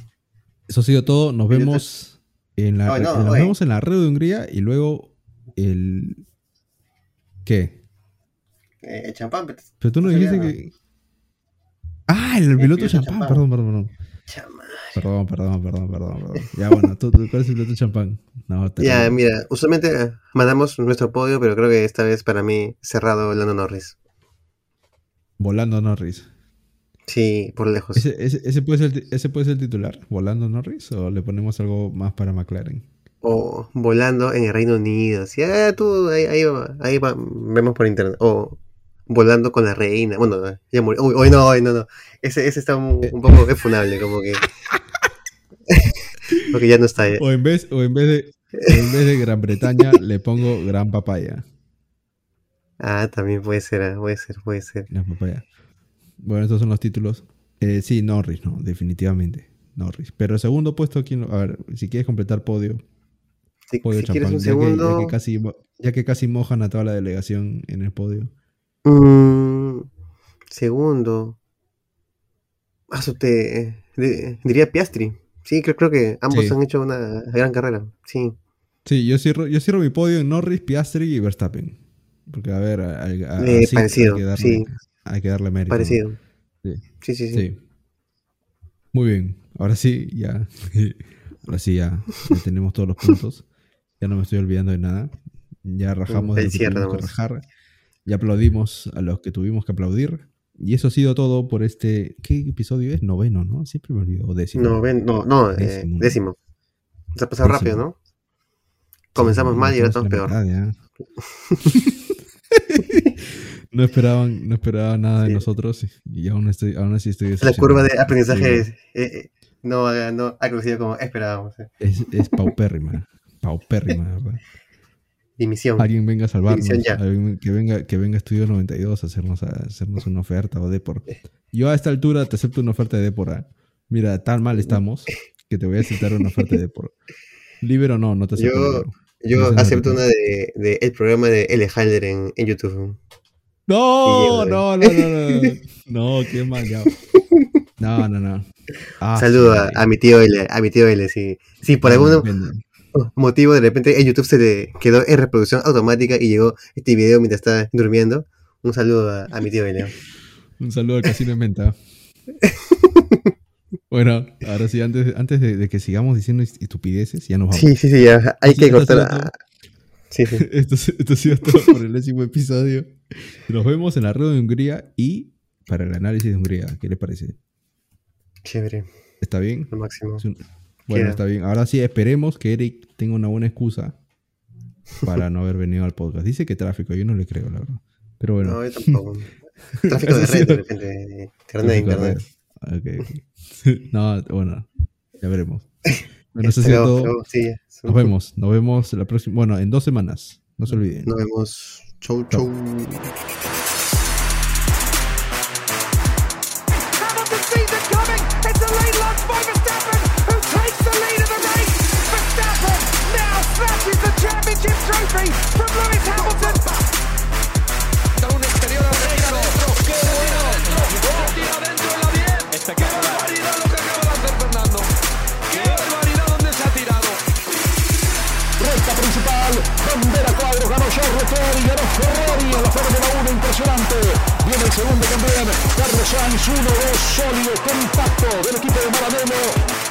eso ha sido todo. Nos vemos en la no, nos oye. vemos en la red de Hungría y luego el ¿qué? Eh, el champán, pero- tú no dijiste que Ah, el, piloto piloto champán, champán. perdón, perdón, perdón. Perdón, perdón, perdón, perdón, perdón. Ya bueno, ¿tú, ¿cuál es el piloto champán? No, te Ya, mira, usualmente eh, mandamos nuestro podio, pero creo que esta vez para mí cerrado Lando Norris. Volando Norris. Sí, por lejos. ¿Ese, ese, ese puede ser, el ¿Ese puede ser el titular? ¿Volando Norris? ¿O le ponemos algo más para McLaren? O volando en el Reino Unido. Sí, ah, tú, ahí, ahí, va- ahí va- vemos por internet. O volando con la reina. Bueno, ya murió. Uy, uy, no, uy, no, no. Ese, ese está un, un poco funable, como que. Porque ya no está. ya. O en vez, o en vez de, o en vez de Gran Bretaña le pongo Gran Papaya. Ah, también puede ser, ah, puede ser, puede ser. Gran Papaya. Bueno, estos son los títulos. Eh, sí, Norris, no, definitivamente. Norris. Pero el segundo puesto, ¿quién lo- A ver, si quieres completar podio. Si, podio si quieres un ya que- segundo. ya, que, casi, ya que casi mojan a toda la delegación en el podio. Mm, segundo. Ah, te- de- diría Piastri. Sí, creo, creo que ambos Sí. han hecho una gran carrera. Sí. Sí, yo cierro, yo cierro mi podio en Norris, Piastri y Verstappen. Porque, a ver, a, a- a- Eh, parecido, hay que darle, sí. hay que darle mérito. Parecido. Sí. Sí, sí, sí. Sí. Muy bien. Ahora sí, ya. Ahora sí, ya, ya tenemos todos los puntos. Ya no me estoy olvidando de nada. Ya rajamos de el lo que rajar. Ya aplaudimos a los que tuvimos que aplaudir. Y eso ha sido todo por este. ¿Qué episodio es? Noveno, ¿no? Siempre me olvido. Décimo. No, ven, no, no, eh, Décimo. décimo. Se ha pasado Décimo. rápido, ¿no? Comenzamos Sí, mal y ahora estamos peor. mitad no esperaban, no esperaban nada de Sí. nosotros y aún, estoy, aún así estoy La curva de aprendizaje Sí. es, eh, eh, no, ha- no ha crecido como esperábamos. eh. Es, es paupérrima. Paupérrima, de ¿verdad? Dimisión. Alguien venga a salvarnos. Ya. alguien que venga, que venga Estudio 92 a hacernos, a hacernos una oferta o Depor. Yo a esta altura te acepto una oferta de Depor. Mira, tan mal estamos que te voy a aceptar una oferta de Depor. Libre o no, no te acepto. Yo-. Yo No acepto una de, de el programa de L. Halder en, en YouTube. No, Sí, no, no, no, no. No, qué mal ya. No, no, no. Ah, Saludo sí, a, a mi tío L, a mi tío L, si, si por Depende. Motivo de repente en YouTube se le quedó en reproducción automática y llegó este video mientras estaba durmiendo. Un saludo a, a mi tío L. Un saludo al casino en venta. Bueno, ahora sí, antes, antes de, de que sigamos diciendo estupideces, ya nos vamos. Sí, sí, sí, ya, hay que cortar. está a- Sí, sí. Esto, esto ha sido todo por el décimo episodio. Nos vemos en la rueda de Hungría y para el análisis de Hungría. ¿Qué les parece? Chévere, ¿Está bien? lo máximo. Es un- Bueno, está bien. Ahora sí, esperemos que Eric tenga una buena excusa para no haber venido al podcast. Dice que tráfico, yo no le creo, la verdad. Pero bueno. No, yo tampoco. Tráfico de red, de repente. de Internet, de Tráfico de internet. red. Ok. No, bueno, ya veremos. Bueno, eso Pero- todo. pero sí, Nos vemos, nos vemos la próxima. Bueno, en dos semanas. No se olviden. Nos vemos. Chau, chau. Now snatches the championship trophy from Lewis Hamilton. Un exterior al retro. ¡Qué bueno! ¡Oh, tira dentro en la 10! ¡Qué barbaridad lo que acaba de hacer Fernando! ¡Qué barbaridad donde se ha tirado! Recta principal, bandera cuadro, ganó Charles Leclerc y ganó Ferrari en la Fórmula 1, impresionante. Viene el segundo también, Carlos Sainz, 1-2, sólido, compacto del equipo de Maranello.